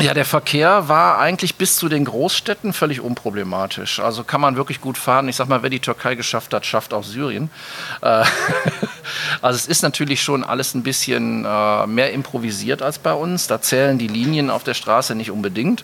Ja, der Verkehr war eigentlich bis zu den Großstädten völlig unproblematisch. Also kann man wirklich gut fahren. Ich sag mal, wer die Türkei geschafft hat, schafft auch Syrien. Äh, also es ist natürlich schon alles ein bisschen äh, mehr improvisiert als bei uns. Da zählen die Linien auf der Straße nicht unbedingt.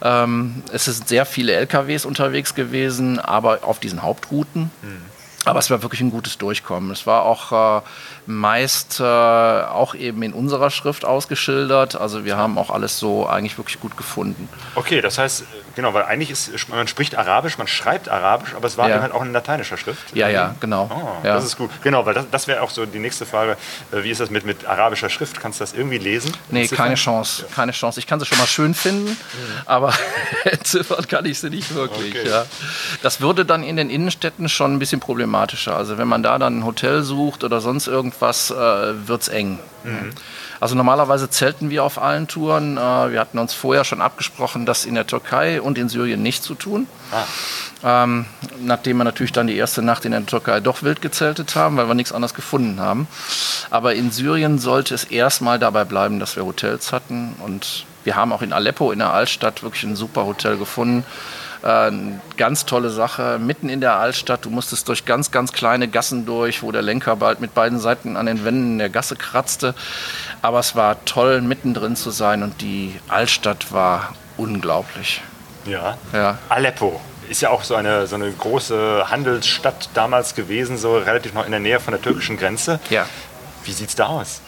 Ähm, es sind sehr viele LKWs unterwegs gewesen, aber auf diesen Hauptrouten. Mhm. Aber es war wirklich ein gutes Durchkommen. Es war auch äh, meist äh, auch eben in unserer Schrift ausgeschildert. Also wir haben auch alles so eigentlich wirklich gut gefunden. Okay, das heißt, genau, weil eigentlich ist, man spricht Arabisch, man schreibt Arabisch, aber es war ja. halt auch in lateinischer Schrift. Ja, ja, genau. Oh, ja. Das ist gut. Genau, weil das, das wäre auch so die nächste Frage. Äh, wie ist das mit, mit arabischer Schrift? Kannst du das irgendwie lesen? Nee, keine Chance. Ja. Keine Chance. Ich kann sie schon mal schön finden, mhm. aber entziffern kann ich sie nicht wirklich. Okay. Ja. Das würde dann in den Innenstädten schon ein bisschen problematischer. Also wenn man da dann ein Hotel sucht oder sonst irgendwas, äh, wird es eng. Mhm. Also normalerweise zelten wir auf allen Touren. Äh, wir hatten uns vorher schon abgesprochen, das in der Türkei und in Syrien nicht zu tun. Ah. Ähm, nachdem wir natürlich dann die erste Nacht in der Türkei doch wild gezeltet haben, weil wir nichts anderes gefunden haben. Aber in Syrien sollte es erstmal dabei bleiben, dass wir Hotels hatten. Und wir haben auch in Aleppo, in der Altstadt, wirklich ein super Hotel gefunden äh, ganz tolle Sache, mitten in der Altstadt. Du musstest durch ganz, ganz kleine Gassen durch, wo der Lenker bald mit beiden Seiten an den Wänden der Gasse kratzte. Aber es war toll, mittendrin zu sein und die Altstadt war unglaublich. Ja. ja. Aleppo ist ja auch so eine, so eine große Handelsstadt damals gewesen, so relativ noch in der Nähe von der türkischen Grenze. Ja. Wie sieht es da aus?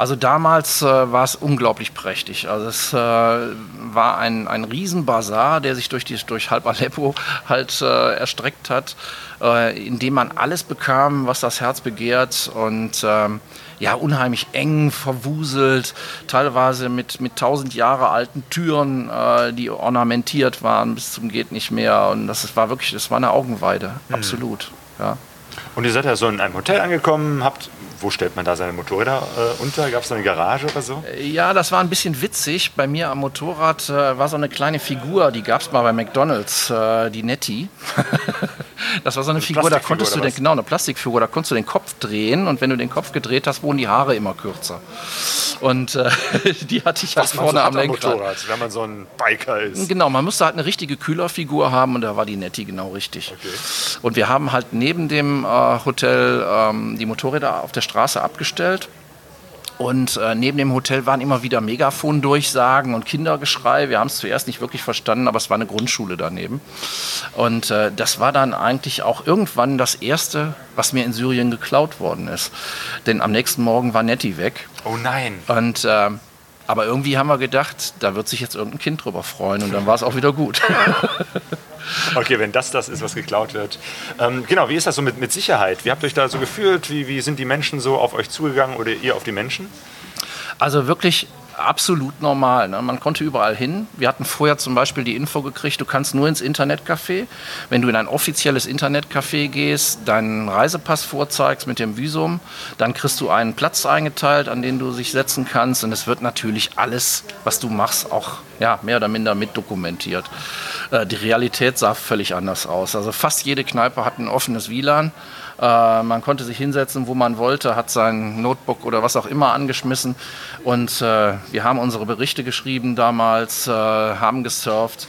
Also damals äh, war es unglaublich prächtig. Also es äh, war ein, ein Riesenbazar, der sich durch, die, durch halb Aleppo halt äh, erstreckt hat, äh, in dem man alles bekam, was das Herz begehrt und ähm, ja, unheimlich eng, verwuselt, teilweise mit, mit tausend Jahre alten Türen, äh, die ornamentiert waren bis zum geht nicht mehr. Und das war wirklich, das war eine Augenweide, mhm. absolut. Ja. Und ihr seid ja so in einem Hotel angekommen, habt wo stellt man da seine Motorräder äh, unter? Gab es eine Garage oder so? Ja, das war ein bisschen witzig. Bei mir am Motorrad äh, war so eine kleine Figur, die gab es mal bei McDonalds, äh, die Nettie. das war so eine, eine Figur, da konntest du den, genau, eine Plastikfigur, da konntest du den Kopf drehen und wenn du den Kopf gedreht hast, wurden die Haare immer kürzer. Und äh, die hatte ich halt vorne so am Lenkrad. Motorrad, wenn man so ein Biker ist. Genau, man musste halt eine richtige Kühlerfigur haben und da war die Nettie genau richtig. Okay. Und wir haben halt neben dem äh, Hotel ähm, die Motorräder auf der Straße abgestellt. Und äh, neben dem Hotel waren immer wieder Megafon-Durchsagen und Kindergeschrei. Wir haben es zuerst nicht wirklich verstanden, aber es war eine Grundschule daneben. Und äh, das war dann eigentlich auch irgendwann das Erste, was mir in Syrien geklaut worden ist. Denn am nächsten Morgen war Nettie weg. Oh nein. Und äh, aber irgendwie haben wir gedacht, da wird sich jetzt irgendein Kind drüber freuen und dann war es auch wieder gut. Okay, wenn das das ist, was geklaut wird. Ähm, genau, wie ist das so mit, mit Sicherheit? Wie habt ihr euch da so gefühlt? Wie, wie sind die Menschen so auf euch zugegangen oder ihr auf die Menschen? Also wirklich absolut normal. Ne? Man konnte überall hin. Wir hatten vorher zum Beispiel die Info gekriegt, du kannst nur ins Internetcafé. Wenn du in ein offizielles Internetcafé gehst, deinen Reisepass vorzeigst mit dem Visum, dann kriegst du einen Platz eingeteilt, an den du sich setzen kannst. Und es wird natürlich alles, was du machst, auch ja, mehr oder minder mitdokumentiert. Äh, die Realität sah völlig anders aus. Also fast jede Kneipe hat ein offenes WLAN. Äh, man konnte sich hinsetzen, wo man wollte, hat sein Notebook oder was auch immer angeschmissen. Und äh, wir haben unsere Berichte geschrieben damals, äh, haben gesurft.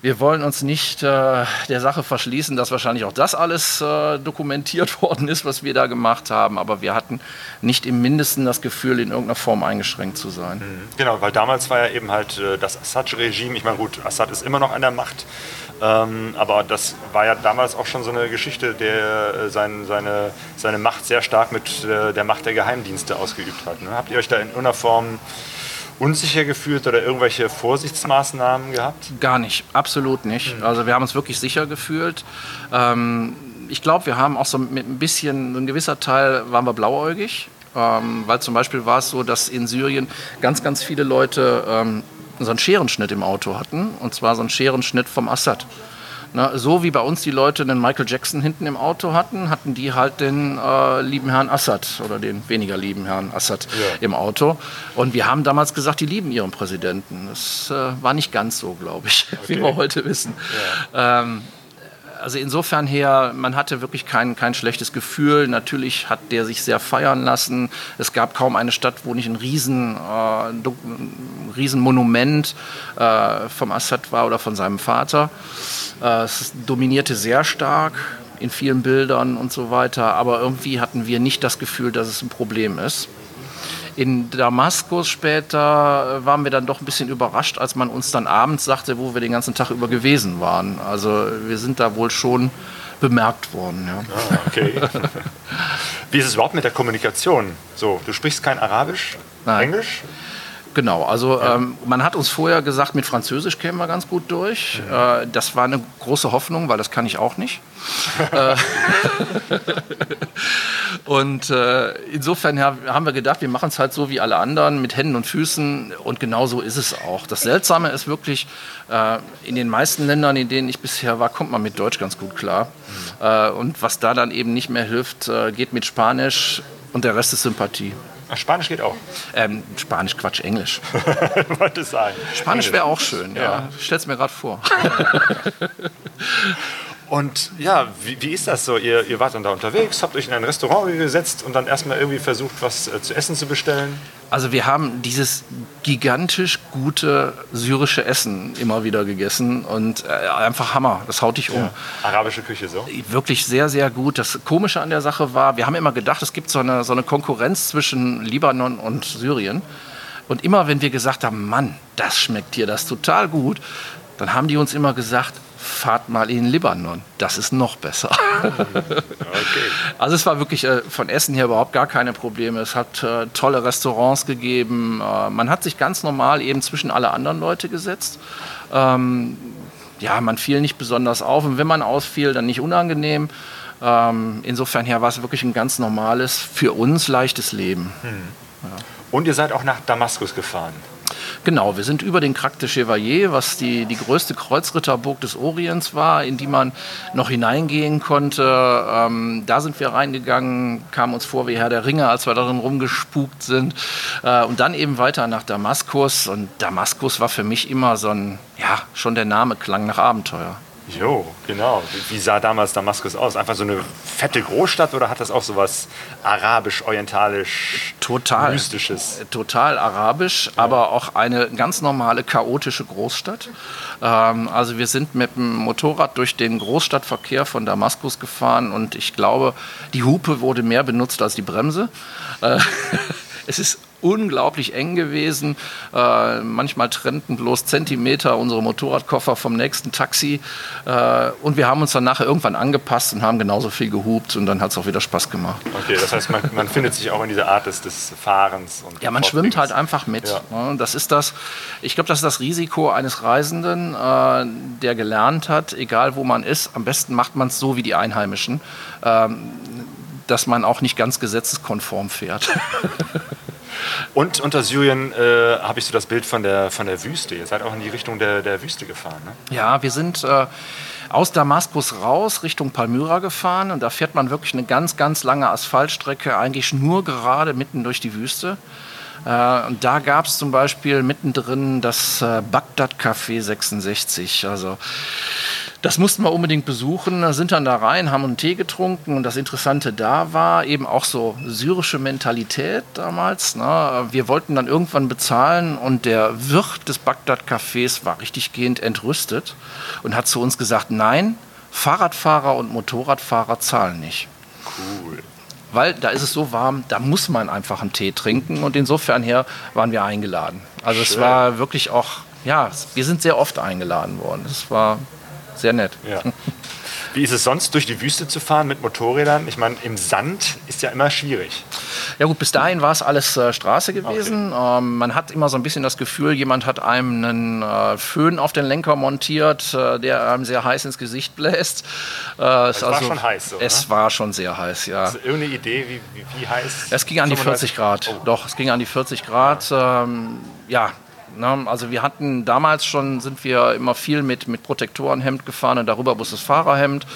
Wir wollen uns nicht äh, der Sache verschließen, dass wahrscheinlich auch das alles äh, dokumentiert worden ist, was wir da gemacht haben. Aber wir hatten nicht im Mindesten das Gefühl, in irgendeiner Form eingeschränkt zu sein. Mhm. Genau, weil damals war ja eben halt äh, das Assad-Regime. Ich meine, gut, Assad ist immer noch an der Macht. Ähm, aber das war ja damals auch schon so eine Geschichte, der äh, sein, seine, seine Macht sehr stark mit äh, der Macht der Geheimdienste ausgeübt hat. Ne? Habt ihr euch da in irgendeiner Form unsicher gefühlt oder irgendwelche Vorsichtsmaßnahmen gehabt? Gar nicht, absolut nicht. Mhm. Also wir haben uns wirklich sicher gefühlt. Ähm, ich glaube, wir haben auch so mit ein bisschen, ein gewisser Teil waren wir blauäugig, ähm, weil zum Beispiel war es so, dass in Syrien ganz, ganz viele Leute ähm, so einen Scherenschnitt im Auto hatten, und zwar so einen Scherenschnitt vom Assad. Na, so wie bei uns die Leute den Michael Jackson hinten im Auto hatten, hatten die halt den äh, lieben Herrn Assad oder den weniger lieben Herrn Assad ja. im Auto. Und wir haben damals gesagt, die lieben ihren Präsidenten. Das äh, war nicht ganz so, glaube ich, okay. wie wir heute wissen. Ja. Ähm, also insofern her, man hatte wirklich kein, kein schlechtes Gefühl. Natürlich hat der sich sehr feiern lassen. Es gab kaum eine Stadt, wo nicht ein riesen, äh, ein riesen Monument äh, vom Assad war oder von seinem Vater. Äh, es dominierte sehr stark in vielen Bildern und so weiter. Aber irgendwie hatten wir nicht das Gefühl, dass es ein Problem ist. In Damaskus später waren wir dann doch ein bisschen überrascht, als man uns dann abends sagte, wo wir den ganzen Tag über gewesen waren. Also wir sind da wohl schon bemerkt worden. Ja. Ah, okay. Wie ist es überhaupt mit der Kommunikation? So, du sprichst kein Arabisch, Nein. Englisch? Genau, also ja. ähm, man hat uns vorher gesagt, mit Französisch kämen wir ganz gut durch. Ja. Äh, das war eine große Hoffnung, weil das kann ich auch nicht. Äh, und äh, insofern haben wir gedacht, wir machen es halt so wie alle anderen, mit Händen und Füßen. Und genau so ist es auch. Das Seltsame ist wirklich, äh, in den meisten Ländern, in denen ich bisher war, kommt man mit Deutsch ganz gut klar. Mhm. Äh, und was da dann eben nicht mehr hilft, äh, geht mit Spanisch und der Rest ist Sympathie. Ach, Spanisch geht auch. Ähm, Spanisch, Quatsch, Englisch. Wollte sagen. Spanisch wäre auch schön, ja. ja. Stell's mir gerade vor. Und ja, wie, wie, ist das so? Ihr, ihr wart dann da unterwegs, habt euch in ein Restaurant gesetzt und dann erstmal irgendwie versucht, was äh, zu essen zu bestellen? Also wir haben dieses gigantisch gute syrische Essen immer wieder gegessen und äh, einfach Hammer, das haut dich um. Ja. Arabische Küche so? Wirklich sehr, sehr gut. Das Komische an der Sache war, wir haben immer gedacht, es gibt so eine, so eine Konkurrenz zwischen Libanon und Syrien. Und immer wenn wir gesagt haben, Mann, das schmeckt hier, das total gut, dann haben die uns immer gesagt, fahrt mal in Libanon. Das ist noch besser. okay. Also es war wirklich äh, von Essen her überhaupt gar keine Probleme. Es hat äh, tolle Restaurants gegeben. Äh, man hat sich ganz normal eben zwischen alle anderen Leute gesetzt. Ähm, ja, man fiel nicht besonders auf und wenn man ausfiel, dann nicht unangenehm. Ähm, insofern her war es wirklich ein ganz normales, für uns leichtes Leben. Hm. Ja. Und ihr seid auch nach Damaskus gefahren. Genau, wir sind über den Crac de Chevalier, was die, die größte Kreuzritterburg des Orients war, in die man noch hineingehen konnte. Ähm, da sind wir reingegangen, kamen uns vor wie Herr der Ringe, als wir darin rumgespukt sind. Äh, und dann eben weiter nach Damaskus. Und Damaskus war für mich immer so ein, ja, schon der Name klang nach Abenteuer. Jo, genau. Wie sah damals Damaskus aus? Einfach so eine fette Großstadt oder hat das auch so was arabisch-orientalisch, total, mystisches? Total arabisch, ja. aber auch eine ganz normale, chaotische Großstadt. Ähm, also wir sind mit dem Motorrad durch den Großstadtverkehr von Damaskus gefahren und ich glaube, die Hupe wurde mehr benutzt als die Bremse. Äh, es ist unglaublich eng gewesen. Äh, manchmal trennten bloß Zentimeter unsere Motorradkoffer vom nächsten Taxi. Äh, und wir haben uns dann nachher irgendwann angepasst und haben genauso viel gehupt und dann hat es auch wieder Spaß gemacht. Okay, das heißt, man, man findet sich auch in dieser Art des, des Fahrens. Und ja, man schwimmt halt einfach mit. Ja. Das ist das, ich glaube, das ist das Risiko eines Reisenden, äh, der gelernt hat, egal wo man ist, am besten macht man es so wie die Einheimischen. Ähm, dass man auch nicht ganz gesetzeskonform fährt. Und unter Syrien äh, habe ich so das Bild von der, von der Wüste. Ihr seid auch in die Richtung der, der Wüste gefahren, ne? Ja, wir sind äh, aus Damaskus raus Richtung Palmyra gefahren und da fährt man wirklich eine ganz, ganz lange Asphaltstrecke, eigentlich nur gerade mitten durch die Wüste. Äh, und da gab es zum Beispiel mittendrin das äh, Bagdad Café 66. Also das mussten wir unbedingt besuchen, sind dann da rein, haben einen Tee getrunken und das Interessante da war eben auch so syrische Mentalität damals. Ne? Wir wollten dann irgendwann bezahlen und der Wirt des Bagdad-Cafés war richtiggehend entrüstet und hat zu uns gesagt, nein, Fahrradfahrer und Motorradfahrer zahlen nicht. Cool. Weil da ist es so warm, da muss man einfach einen Tee trinken und insofern her waren wir eingeladen. Also Schön. es war wirklich auch, ja, wir sind sehr oft eingeladen worden. Es war sehr nett. Ja. Wie ist es sonst, durch die Wüste zu fahren mit Motorrädern? Ich meine, im Sand ist ja immer schwierig. Ja gut, bis dahin war es alles äh, Straße gewesen. Okay. Ähm, man hat immer so ein bisschen das Gefühl, jemand hat einem einen äh, Föhn auf den Lenker montiert, äh, der einem sehr heiß ins Gesicht bläst. Äh, es war also, schon heiß. So, es war schon sehr heiß, ja. Hast du irgendeine Idee, wie, wie, wie heiß? Es ging an die 40 Grad. Oh. Doch, es ging an die 40 Grad. Ja, ähm, ja Ne? Also wir hatten damals schon, sind wir immer viel mit, mit Protektorenhemd gefahren und darüber muss das Fahrerhemd.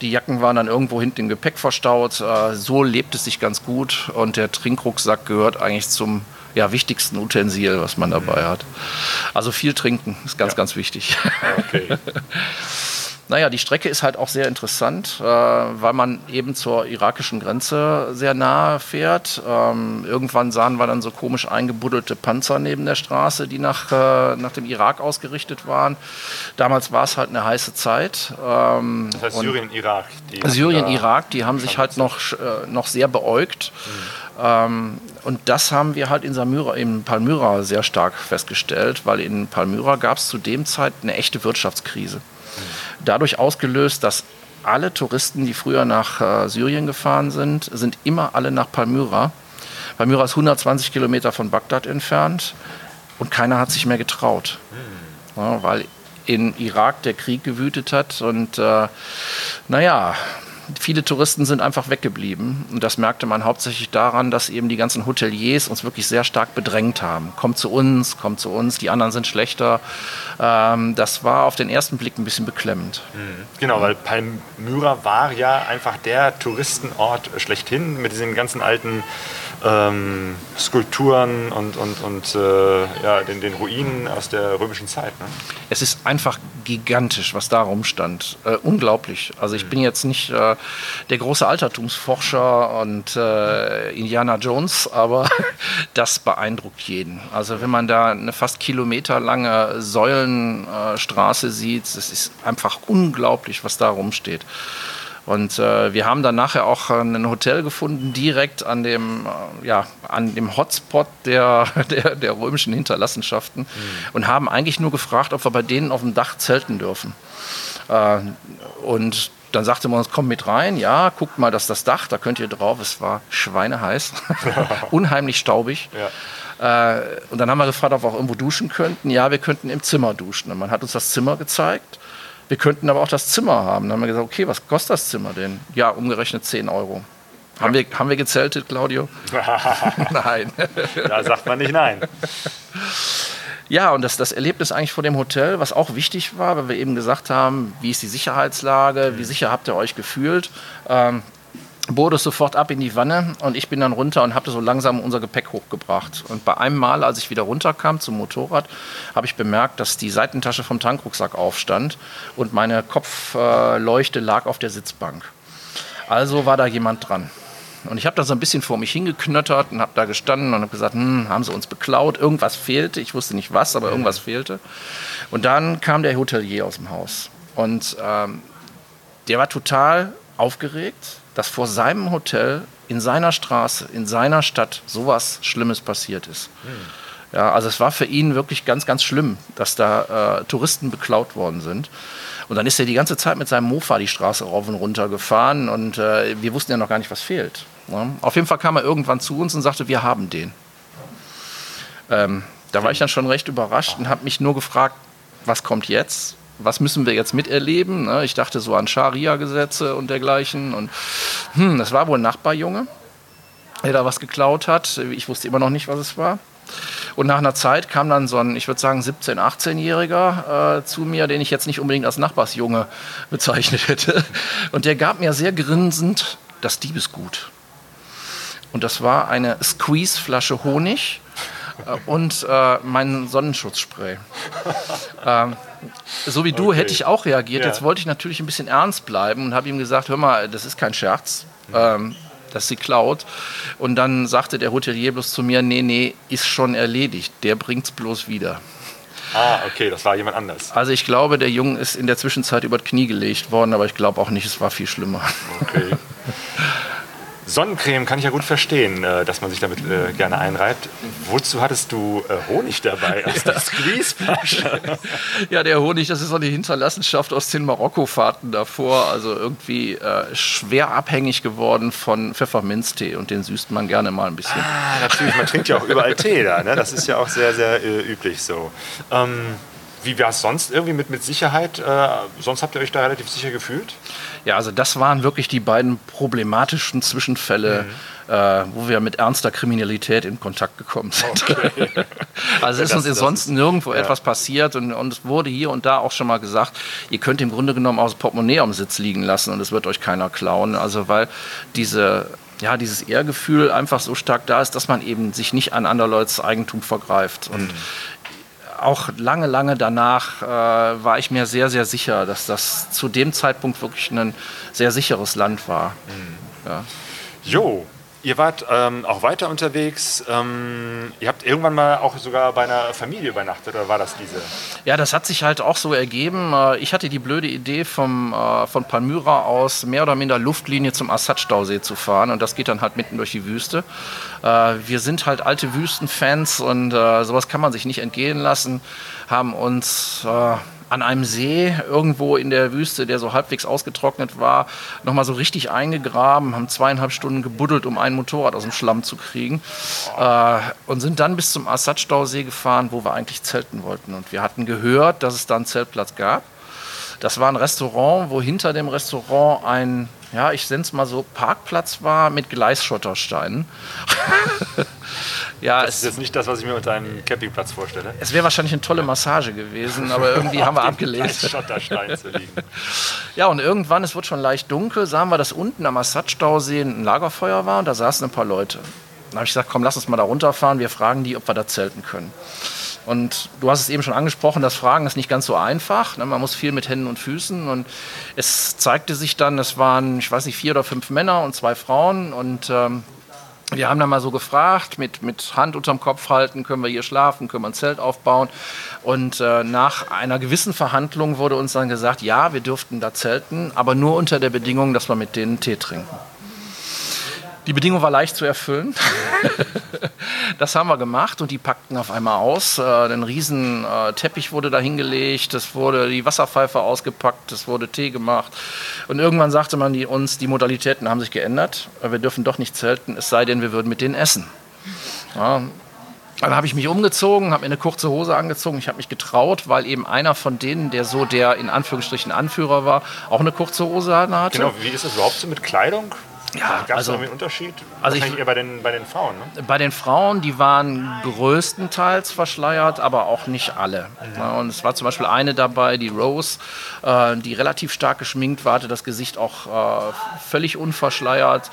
Die Jacken waren dann irgendwo hinten im Gepäck verstaut. Äh, so lebt es sich ganz gut und der Trinkrucksack gehört eigentlich zum ja, wichtigsten Utensil, was man dabei hat. Also viel trinken ist ganz, ja. ganz wichtig. Okay. Naja, die Strecke ist halt auch sehr interessant, äh, weil man eben zur irakischen Grenze sehr nahe fährt. Ähm, irgendwann sahen wir dann so komisch eingebuddelte Panzer neben der Straße, die nach, äh, nach dem Irak ausgerichtet waren. Damals war es halt eine heiße Zeit. Ähm, das heißt Syrien, Irak. Syrien, Irak, die haben sich halt noch, äh, noch sehr beäugt. Mhm. Ähm, und das haben wir halt in, Samyra, in Palmyra sehr stark festgestellt, weil in Palmyra gab es zu dem Zeit eine echte Wirtschaftskrise dadurch ausgelöst, dass alle Touristen, die früher nach äh, Syrien gefahren sind, sind immer alle nach Palmyra. Palmyra ist 120 Kilometer von Bagdad entfernt und keiner hat sich mehr getraut, ja, weil in Irak der Krieg gewütet hat und äh, naja, viele Touristen sind einfach weggeblieben. Und das merkte man hauptsächlich daran, dass eben die ganzen Hoteliers uns wirklich sehr stark bedrängt haben. Kommt zu uns, kommt zu uns, die anderen sind schlechter. Ähm, das war auf den ersten Blick ein bisschen beklemmend. Mhm. Genau, weil Palmyra war ja einfach der Touristenort schlechthin mit diesen ganzen alten ähm, Skulpturen und, und, und äh, ja, den, den Ruinen aus der römischen Zeit. Ne? Es ist einfach gigantisch, was da rumstand. Äh, unglaublich. Also ich mhm. bin jetzt nicht äh, der große Altertumsforscher und äh, Indiana Jones, aber das beeindruckt jeden. Also wenn man da eine fast kilometerlange Säulenstraße sieht, es ist einfach unglaublich, was da rumsteht. Und äh, wir haben dann nachher auch ein Hotel gefunden, direkt an dem, äh, ja, an dem Hotspot der, der, der römischen Hinterlassenschaften mhm. und haben eigentlich nur gefragt, ob wir bei denen auf dem Dach zelten dürfen. Äh, und dann sagte man uns, komm mit rein, ja, guckt mal, das ist das Dach, da könnt ihr drauf. Es war schweineheiß, unheimlich staubig. Ja. Äh, und dann haben wir gefragt, ob wir auch irgendwo duschen könnten. Ja, wir könnten im Zimmer duschen. Und man hat uns das Zimmer gezeigt. Wir könnten aber auch das Zimmer haben. Dann haben wir gesagt, okay, was kostet das Zimmer denn? Ja, umgerechnet 10 Euro. Haben wir, haben wir gezeltet, Claudio? nein. da sagt man nicht nein. Ja, und das, das Erlebnis eigentlich vor dem Hotel, was auch wichtig war, weil wir eben gesagt haben, wie ist die Sicherheitslage, wie sicher habt ihr euch gefühlt? Ähm, bot es sofort ab in die Wanne und ich bin dann runter und habe so langsam unser Gepäck hochgebracht. Und bei einem Mal, als ich wieder runterkam zum Motorrad, habe ich bemerkt, dass die Seitentasche vom Tankrucksack aufstand und meine Kopfleuchte lag auf der Sitzbank. Also war da jemand dran. Und ich habe da so ein bisschen vor mich hingeknöttert und habe da gestanden und habe gesagt, hm, haben sie uns beklaut, irgendwas fehlte. Ich wusste nicht was, aber irgendwas fehlte. Und dann kam der Hotelier aus dem Haus. Und ähm, der war total aufgeregt, dass vor seinem Hotel, in seiner Straße, in seiner Stadt sowas Schlimmes passiert ist. Ja, also es war für ihn wirklich ganz, ganz schlimm, dass da äh, Touristen beklaut worden sind. Und dann ist er die ganze Zeit mit seinem Mofa die Straße rauf und runter gefahren und äh, wir wussten ja noch gar nicht, was fehlt. Ja. Auf jeden Fall kam er irgendwann zu uns und sagte, wir haben den. Ähm, da war ich dann schon recht überrascht und habe mich nur gefragt, was kommt jetzt? Was müssen wir jetzt miterleben? Ne? Ich dachte so an Scharia-Gesetze und dergleichen. Und hm, das war wohl ein Nachbarjunge, der da was geklaut hat. Ich wusste immer noch nicht, was es war. Und nach einer Zeit kam dann so ein, ich würde sagen, 17-, 18-Jähriger äh, zu mir, den ich jetzt nicht unbedingt als Nachbarsjunge bezeichnet hätte. Und der gab mir sehr grinsend das Diebesgut. Und das war eine Squeeze-Flasche Honig äh, und äh, mein Sonnenschutzspray. ähm, so wie du Okay. hätte ich auch reagiert. Ja. Jetzt wollte ich natürlich ein bisschen ernst bleiben und habe ihm gesagt, hör mal, das ist kein Scherz. Ähm, dass sie klaut. Und dann sagte der Hotelier bloß zu mir, nee, nee, ist schon erledigt. Der bringt's bloß wieder. Ah, okay, das war jemand anders. Also ich glaube, der Junge ist in der Zwischenzeit über das Knie gelegt worden, aber ich glaube auch nicht, es war viel schlimmer. Okay. Sonnencreme kann ich ja gut verstehen, äh, dass man sich damit äh, gerne einreibt. Wozu hattest du äh, Honig dabei aus der Squeeze-Flasche? Ja, der Honig, das ist so eine Hinterlassenschaft aus den Marokko-Fahrten davor. Also irgendwie äh, schwer abhängig geworden von Pfefferminztee und den süßt man gerne mal ein bisschen. Ah, natürlich, man trinkt ja auch überall Tee da. Ne? Das ist ja auch sehr, sehr üblich so. Ähm, wie war es sonst irgendwie mit, mit Sicherheit? Äh, sonst habt ihr euch da relativ sicher gefühlt? Ja, also das waren wirklich die beiden problematischen Zwischenfälle, äh, wo wir mit ernster Kriminalität in Kontakt gekommen sind. also es ist uns sonst ist- nirgendwo ja. etwas passiert und, und es wurde hier und da auch schon mal gesagt, ihr könnt im Grunde genommen das Portemonnaie am Sitz liegen lassen und es wird euch keiner klauen. Also weil diese ja, dieses Ehrgefühl einfach so stark da ist, dass man eben sich nicht an anderer Leute's Eigentum vergreift. Und auch lange, lange danach äh, war ich mir sehr, sehr sicher, dass das zu dem Zeitpunkt wirklich ein sehr sicheres Land war. Ja. Jo, ihr wart ähm, auch weiter unterwegs. Ähm, ihr habt irgendwann mal auch sogar bei einer Familie übernachtet, oder war das diese? ja, das hat sich halt auch so ergeben. Äh, Ich hatte die blöde Idee, vom, äh, von Palmyra aus mehr oder minder Luftlinie zum Assad-Stausee zu fahren. Und das geht dann halt mitten durch die Wüste. Äh, Wir sind halt alte Wüstenfans und äh, sowas kann man sich nicht entgehen lassen. Haben uns äh, an einem See irgendwo in der Wüste, der so halbwegs ausgetrocknet war, nochmal so richtig eingegraben, haben zweieinhalb Stunden gebuddelt, um ein Motorrad aus dem Schlamm zu kriegen äh, und sind dann bis zum Assad-Stausee gefahren, wo wir eigentlich zelten wollten. Und wir hatten gehört, dass es da einen Zeltplatz gab. Das war ein Restaurant, wo hinter dem Restaurant ein, ja, ich nenne es mal so, Parkplatz war mit Gleisschottersteinen. ja, Das ist jetzt nicht das, was ich mir unter einem Campingplatz vorstelle. es wäre wahrscheinlich eine tolle Massage gewesen, aber irgendwie haben wir abgelehnt. Als Schotterstein zu liegen. Ja, und irgendwann, es wurde schon leicht dunkel, sahen wir, dass unten am Assad-Stausee ein Lagerfeuer war und da saßen ein paar Leute. Dann habe ich gesagt, komm, lass uns mal da runterfahren, wir fragen die, ob wir da zelten können. Und du hast es eben schon angesprochen, das Fragen ist nicht ganz so einfach. Ne? Man muss viel mit Händen und Füßen. Und es zeigte sich dann, es waren, ich weiß nicht, vier oder fünf Männer und zwei Frauen. Und ähm, wir haben dann mal so gefragt, mit, mit Hand unterm Kopf halten, können wir hier schlafen, können wir ein Zelt aufbauen. Und äh, nach einer gewissen Verhandlung wurde uns dann gesagt, ja, wir dürften da zelten, aber nur unter der Bedingung, dass wir mit denen Tee trinken. Die Bedingung war leicht zu erfüllen. das haben wir gemacht und die packten auf einmal aus. Äh, ein riesen äh, Teppich wurde da hingelegt, es wurde die Wasserpfeife ausgepackt, es wurde Tee gemacht. Und irgendwann sagte man die, uns, die Modalitäten haben sich geändert. Äh, Wir dürfen doch nicht zelten, es sei denn, wir würden mit denen essen. Ja, dann habe ich mich umgezogen, habe mir eine kurze Hose angezogen. Ich habe mich getraut, weil eben einer von denen, der so der in Anführungsstrichen Anführer war, auch eine kurze Hose hatte. Genau, wie ist das überhaupt so mit Kleidung? Ja, Gab es also- einen Unterschied? Also ich- eher bei den, bei den Frauen, ne? Bei den Frauen, die waren größtenteils verschleiert, aber auch nicht alle. Ja, und es war zum Beispiel eine dabei, die Rose, äh, die relativ stark geschminkt war, hatte das Gesicht auch äh, völlig unverschleiert.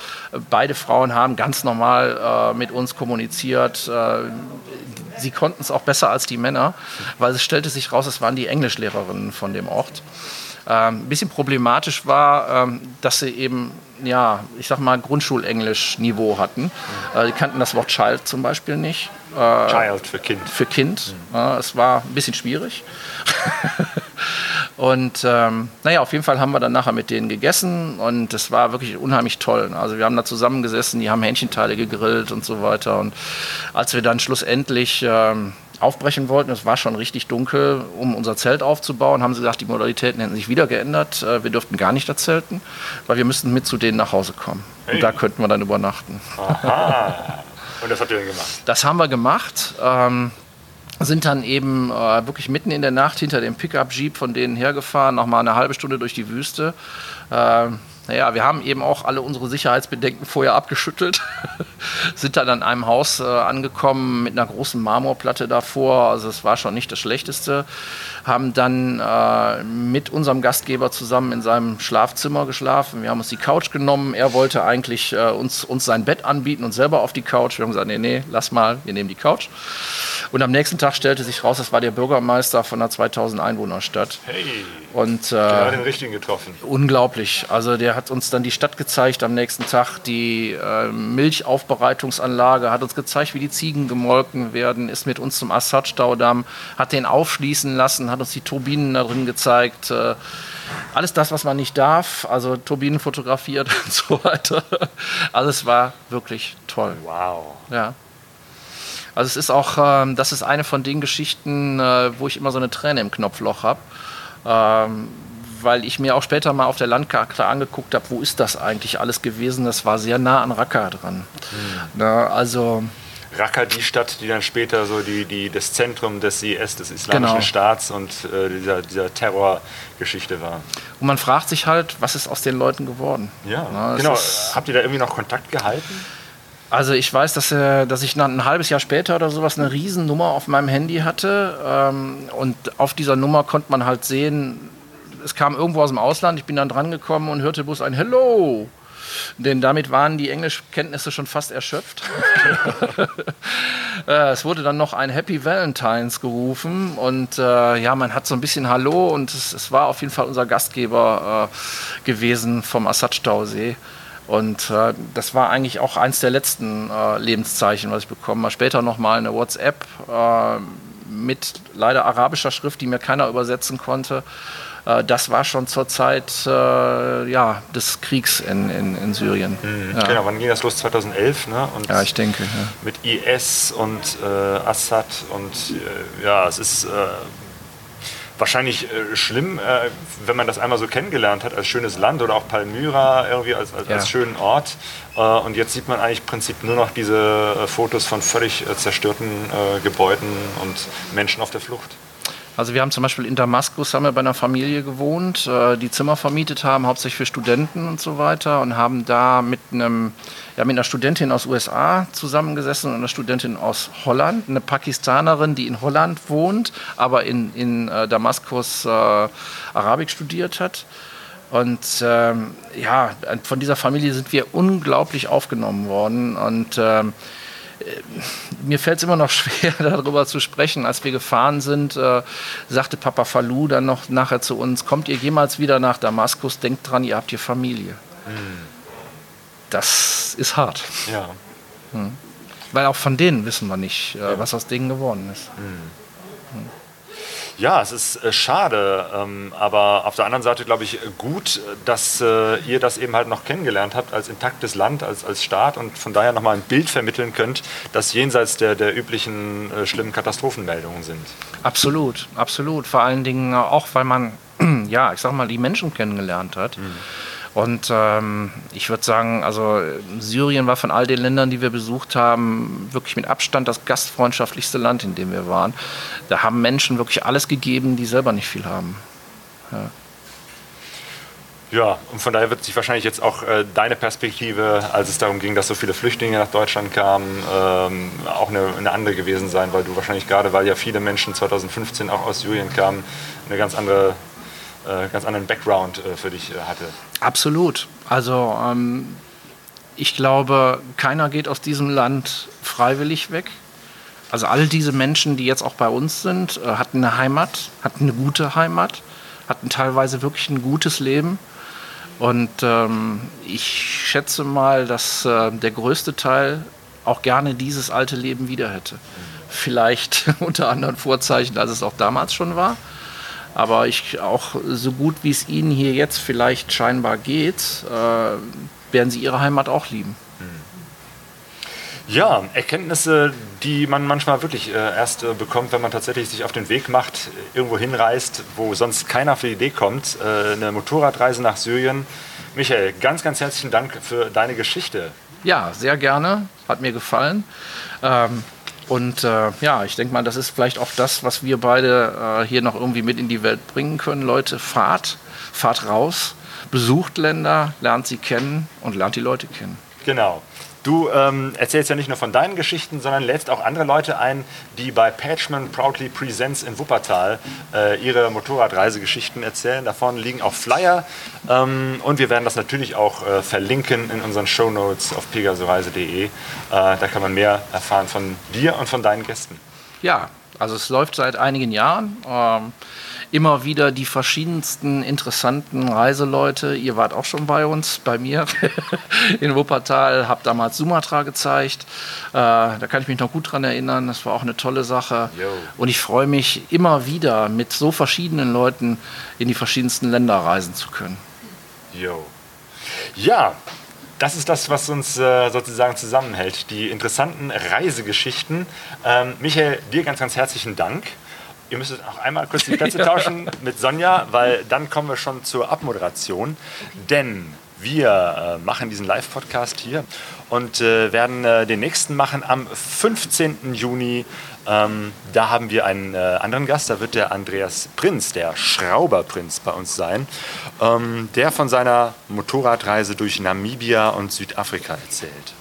Beide Frauen haben ganz normal äh, mit uns kommuniziert. Sie konnten es auch besser als die Männer, weil es stellte sich raus, es waren die Englischlehrerinnen von dem Ort. Ähm, ein bisschen problematisch war, ähm, dass sie eben, ja, ich sag mal, Grundschulenglisch-Niveau hatten. Äh, die kannten das Wort Child zum Beispiel nicht. Äh, Child für Kind. für Kind. Ja, es war ein bisschen schwierig. Und ähm, naja, auf jeden Fall haben wir dann nachher mit denen gegessen und das war wirklich unheimlich toll. Also wir haben da zusammengesessen, die haben Hähnchenteile gegrillt und so weiter. Und als wir dann schlussendlich ähm, aufbrechen wollten, es war schon richtig dunkel, um unser Zelt aufzubauen, haben sie gesagt, die Modalitäten hätten sich wieder geändert. Äh, wir dürften gar nicht da zelten, weil wir müssten mit zu denen nach Hause kommen. Hey. Und da könnten wir dann übernachten. Aha. Und das habt ihr dann gemacht? Das haben wir gemacht. Ähm, sind dann eben äh, wirklich mitten in der Nacht hinter dem Pickup-Jeep von denen hergefahren, nochmal eine halbe Stunde durch die Wüste. Äh, naja, wir haben eben auch alle unsere Sicherheitsbedenken vorher abgeschüttelt, sind dann an einem Haus äh, angekommen mit einer großen Marmorplatte davor, also es war schon nicht das Schlechteste, haben dann äh, mit unserem Gastgeber zusammen in seinem Schlafzimmer geschlafen. Wir haben uns die Couch genommen, er wollte eigentlich äh, uns, uns sein Bett anbieten und selber auf die Couch. Wir haben gesagt, nee, nee, lass mal, wir nehmen die Couch. Und am nächsten Tag stellte sich raus, das war der Bürgermeister von einer 2000 Einwohnerstadt. Hey, Und der hat äh, den richtigen getroffen. unglaublich. Also der hat uns dann die Stadt gezeigt am nächsten Tag, die äh, Milchaufbereitungsanlage, hat uns gezeigt, wie die Ziegen gemolken werden, ist mit uns zum Assad-Staudamm, hat den aufschließen lassen, hat uns die Turbinen da drin gezeigt. Äh, alles das, was man nicht darf, also Turbinen fotografiert und so weiter. Also es war wirklich toll. Wow. Ja. Also es ist auch, ähm, das ist eine von den Geschichten, äh, wo ich immer so eine Träne im Knopfloch habe. Ähm, weil ich mir auch später mal auf der Landkarte angeguckt habe, wo ist das eigentlich alles gewesen? Das war sehr nah an Raqqa dran. Na, also Raqqa, die Stadt, die dann später so die, die, das Zentrum des IS, des Islamischen Genau. Staats und äh, dieser, dieser Terrorgeschichte war. und man fragt sich halt, was ist aus den Leuten geworden? Ja, Na, genau. Habt ihr da irgendwie noch Kontakt gehalten? Also ich weiß, dass, äh, dass ich ein halbes Jahr später oder sowas eine Riesennummer auf meinem Handy hatte. Ähm, und auf dieser Nummer konnte man halt sehen, es kam irgendwo aus dem Ausland. Ich bin dann dran gekommen und hörte bloß ein Hello. Denn damit waren die Englischkenntnisse schon fast erschöpft. Äh, es wurde dann noch ein Happy Valentines gerufen und äh, ja, man hat so ein bisschen Hallo und es, es war auf jeden Fall unser Gastgeber äh, gewesen vom Assad-Stausee. Und äh, das war eigentlich auch eins der letzten äh, Lebenszeichen, was ich bekommen habe. Später nochmal eine WhatsApp äh, mit leider arabischer Schrift, die mir keiner übersetzen konnte. Äh, das war schon zur Zeit äh, ja, des Kriegs in, in, in Syrien. Ja. Genau, wann ging das los? 2011, ne? Und ja, ich denke. Ja. mit IS und äh, Assad und äh, ja, es ist äh, wahrscheinlich äh, schlimm, äh, wenn man das einmal so kennengelernt hat als schönes Land oder auch Palmyra irgendwie als, als, Ja. als schönen Ort. Äh, und jetzt sieht man eigentlich im Prinzip nur noch diese äh, Fotos von völlig zerstörten Gebäuden und Menschen auf der Flucht. Also wir haben zum Beispiel in Damaskus haben wir bei einer Familie gewohnt, äh, die Zimmer vermietet haben, hauptsächlich für Studenten und so weiter und haben da mit einem ja, mit einer Studentin aus USA zusammengesessen und einer Studentin aus Holland, eine Pakistanerin, die in Holland wohnt, aber in, in äh, Damaskus äh, Arabik studiert hat. Und ähm, ja, von dieser Familie sind wir unglaublich aufgenommen worden und ähm, mir fällt es immer noch schwer, darüber zu sprechen. Als wir gefahren sind, äh, sagte Papa Falou dann noch nachher zu uns, kommt ihr jemals wieder nach Damaskus, denkt dran, ihr habt hier Familie. Das ist hart, Ja. weil auch von denen wissen wir nicht, äh, was aus denen geworden ist. Ja, es ist äh, schade, ähm, aber auf der anderen Seite glaube ich gut, äh, dass äh, ihr das eben halt noch kennengelernt habt als intaktes Land, als, als Staat und von daher nochmal ein Bild vermitteln könnt, das jenseits der, der üblichen äh, schlimmen Katastrophenmeldungen sind. Absolut, absolut. Vor allen Dingen auch, weil man, ja, ich sag mal, die Menschen kennengelernt hat. Und ähm, ich würde sagen, also Syrien war von all den Ländern, die wir besucht haben, wirklich mit Abstand das gastfreundschaftlichste Land, in dem wir waren. Da haben Menschen wirklich alles gegeben, die selber nicht viel haben. Ja, und von daher wird sich wahrscheinlich jetzt auch äh, deine Perspektive, als es darum ging, dass so viele Flüchtlinge nach Deutschland kamen, ähm, auch eine, eine andere gewesen sein, weil du wahrscheinlich gerade, weil ja viele Menschen 2015 auch aus Syrien kamen, eine ganz andere, äh, ganz anderen Background äh, für dich äh, hatte. Absolut. Also ähm, ich glaube, keiner geht aus diesem Land freiwillig weg. Also all diese Menschen, die jetzt auch bei uns sind, äh, hatten eine Heimat, hatten eine gute Heimat, hatten teilweise wirklich ein gutes Leben. Und ähm, ich schätze mal, dass äh, der größte Teil auch gerne dieses alte Leben wieder hätte. Vielleicht unter anderen Vorzeichen, als es auch damals schon war. Aber ich auch so gut wie es Ihnen hier jetzt vielleicht scheinbar geht, äh, werden Sie Ihre Heimat auch lieben. Ja, Erkenntnisse, die man manchmal wirklich äh, erst äh, bekommt, wenn man tatsächlich sich auf den Weg macht, irgendwo hinreist, wo sonst keiner auf die Idee kommt. Äh, eine Motorradreise nach Syrien. Michael, ganz, ganz herzlichen Dank für deine Geschichte. Ja, sehr gerne. Hat mir gefallen. Ähm, und äh, ja, ich denke mal, das ist vielleicht auch das, was wir beide äh, hier noch irgendwie mit in die Welt bringen können. Leute, fahrt, fahrt raus, besucht Länder, lernt sie kennen und lernt die Leute kennen. Genau. Du ähm, erzählst ja nicht nur von deinen Geschichten, sondern lädst auch andere Leute ein, die bei Patchman Proudly Presents in Wuppertal äh, ihre Motorradreisegeschichten erzählen. Da vorne liegen auch Flyer ähm, und wir werden das natürlich auch äh, verlinken in unseren Shownotes auf pegasoreise.de. Äh, da kann man mehr erfahren von dir und von deinen Gästen. Ja, also es läuft seit einigen Jahren. Ähm, immer wieder die verschiedensten interessanten Reiseleute. Ihr wart auch schon bei uns, bei mir in Wuppertal, habt damals Sumatra gezeigt. Äh, da kann ich mich noch gut dran erinnern. Das war auch eine tolle Sache. Yo. Und ich freue mich immer wieder, mit so verschiedenen Leuten in die verschiedensten Länder reisen zu können. Jo. Ja, das ist das, was uns äh, sozusagen zusammenhält. Die interessanten Reisegeschichten. Ähm, Michael, dir ganz, ganz herzlichen Dank. Ihr müsstet auch einmal kurz die Plätze tauschen mit Sonja, weil dann kommen wir schon zur Abmoderation. Denn wir äh, machen diesen Live-Podcast hier und äh, werden äh, den nächsten machen am 15. Juni. Ähm, da haben wir einen anderen Gast, da wird der Andreas Prinz, der Schrauberprinz bei uns sein, ähm, der von seiner Motorradreise durch Namibia und Südafrika erzählt.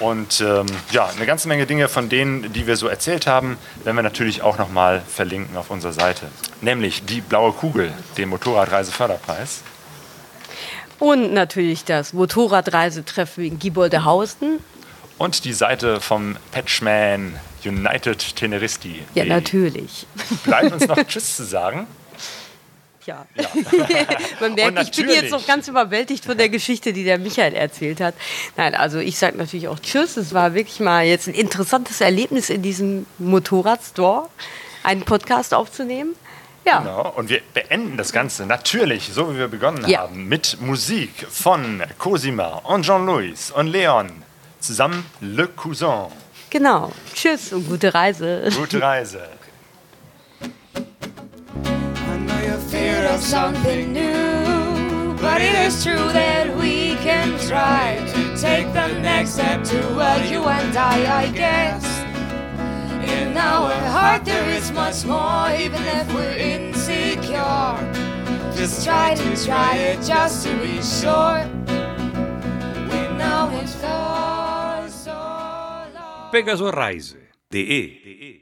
Und ähm, ja, eine ganze Menge Dinge von denen, die wir so erzählt haben, werden wir natürlich auch nochmal verlinken auf unserer Seite. Nämlich die blaue Kugel, den Motorradreiseförderpreis. Und natürlich das Motorradreisetreffen in Gieboldehausen. Und die Seite vom Patchman United Teneristi. Ja, natürlich. Bleibt uns noch Tschüss zu sagen. Ja. Ja. Man merkt, ich bin jetzt noch ganz überwältigt von der Geschichte, die der Michael erzählt hat. Nein, also ich sage natürlich auch Tschüss. Es war wirklich mal jetzt ein interessantes Erlebnis in diesem Motorradstore, einen Podcast aufzunehmen. Ja, Genau. Und wir beenden das Ganze natürlich, so wie wir begonnen Ja. haben, mit Musik von Cosima und Jean-Louis und Leon. Zusammen Le Cousin. genau. Tschüss und gute Reise. Gute Reise. feared of something new, but it is true that we can try to take the next step toward you and I, I guess. In our heart there is much more, even if we're insecure. Just try to try it just to be sure. We know it's so, so long. pegasoreise.de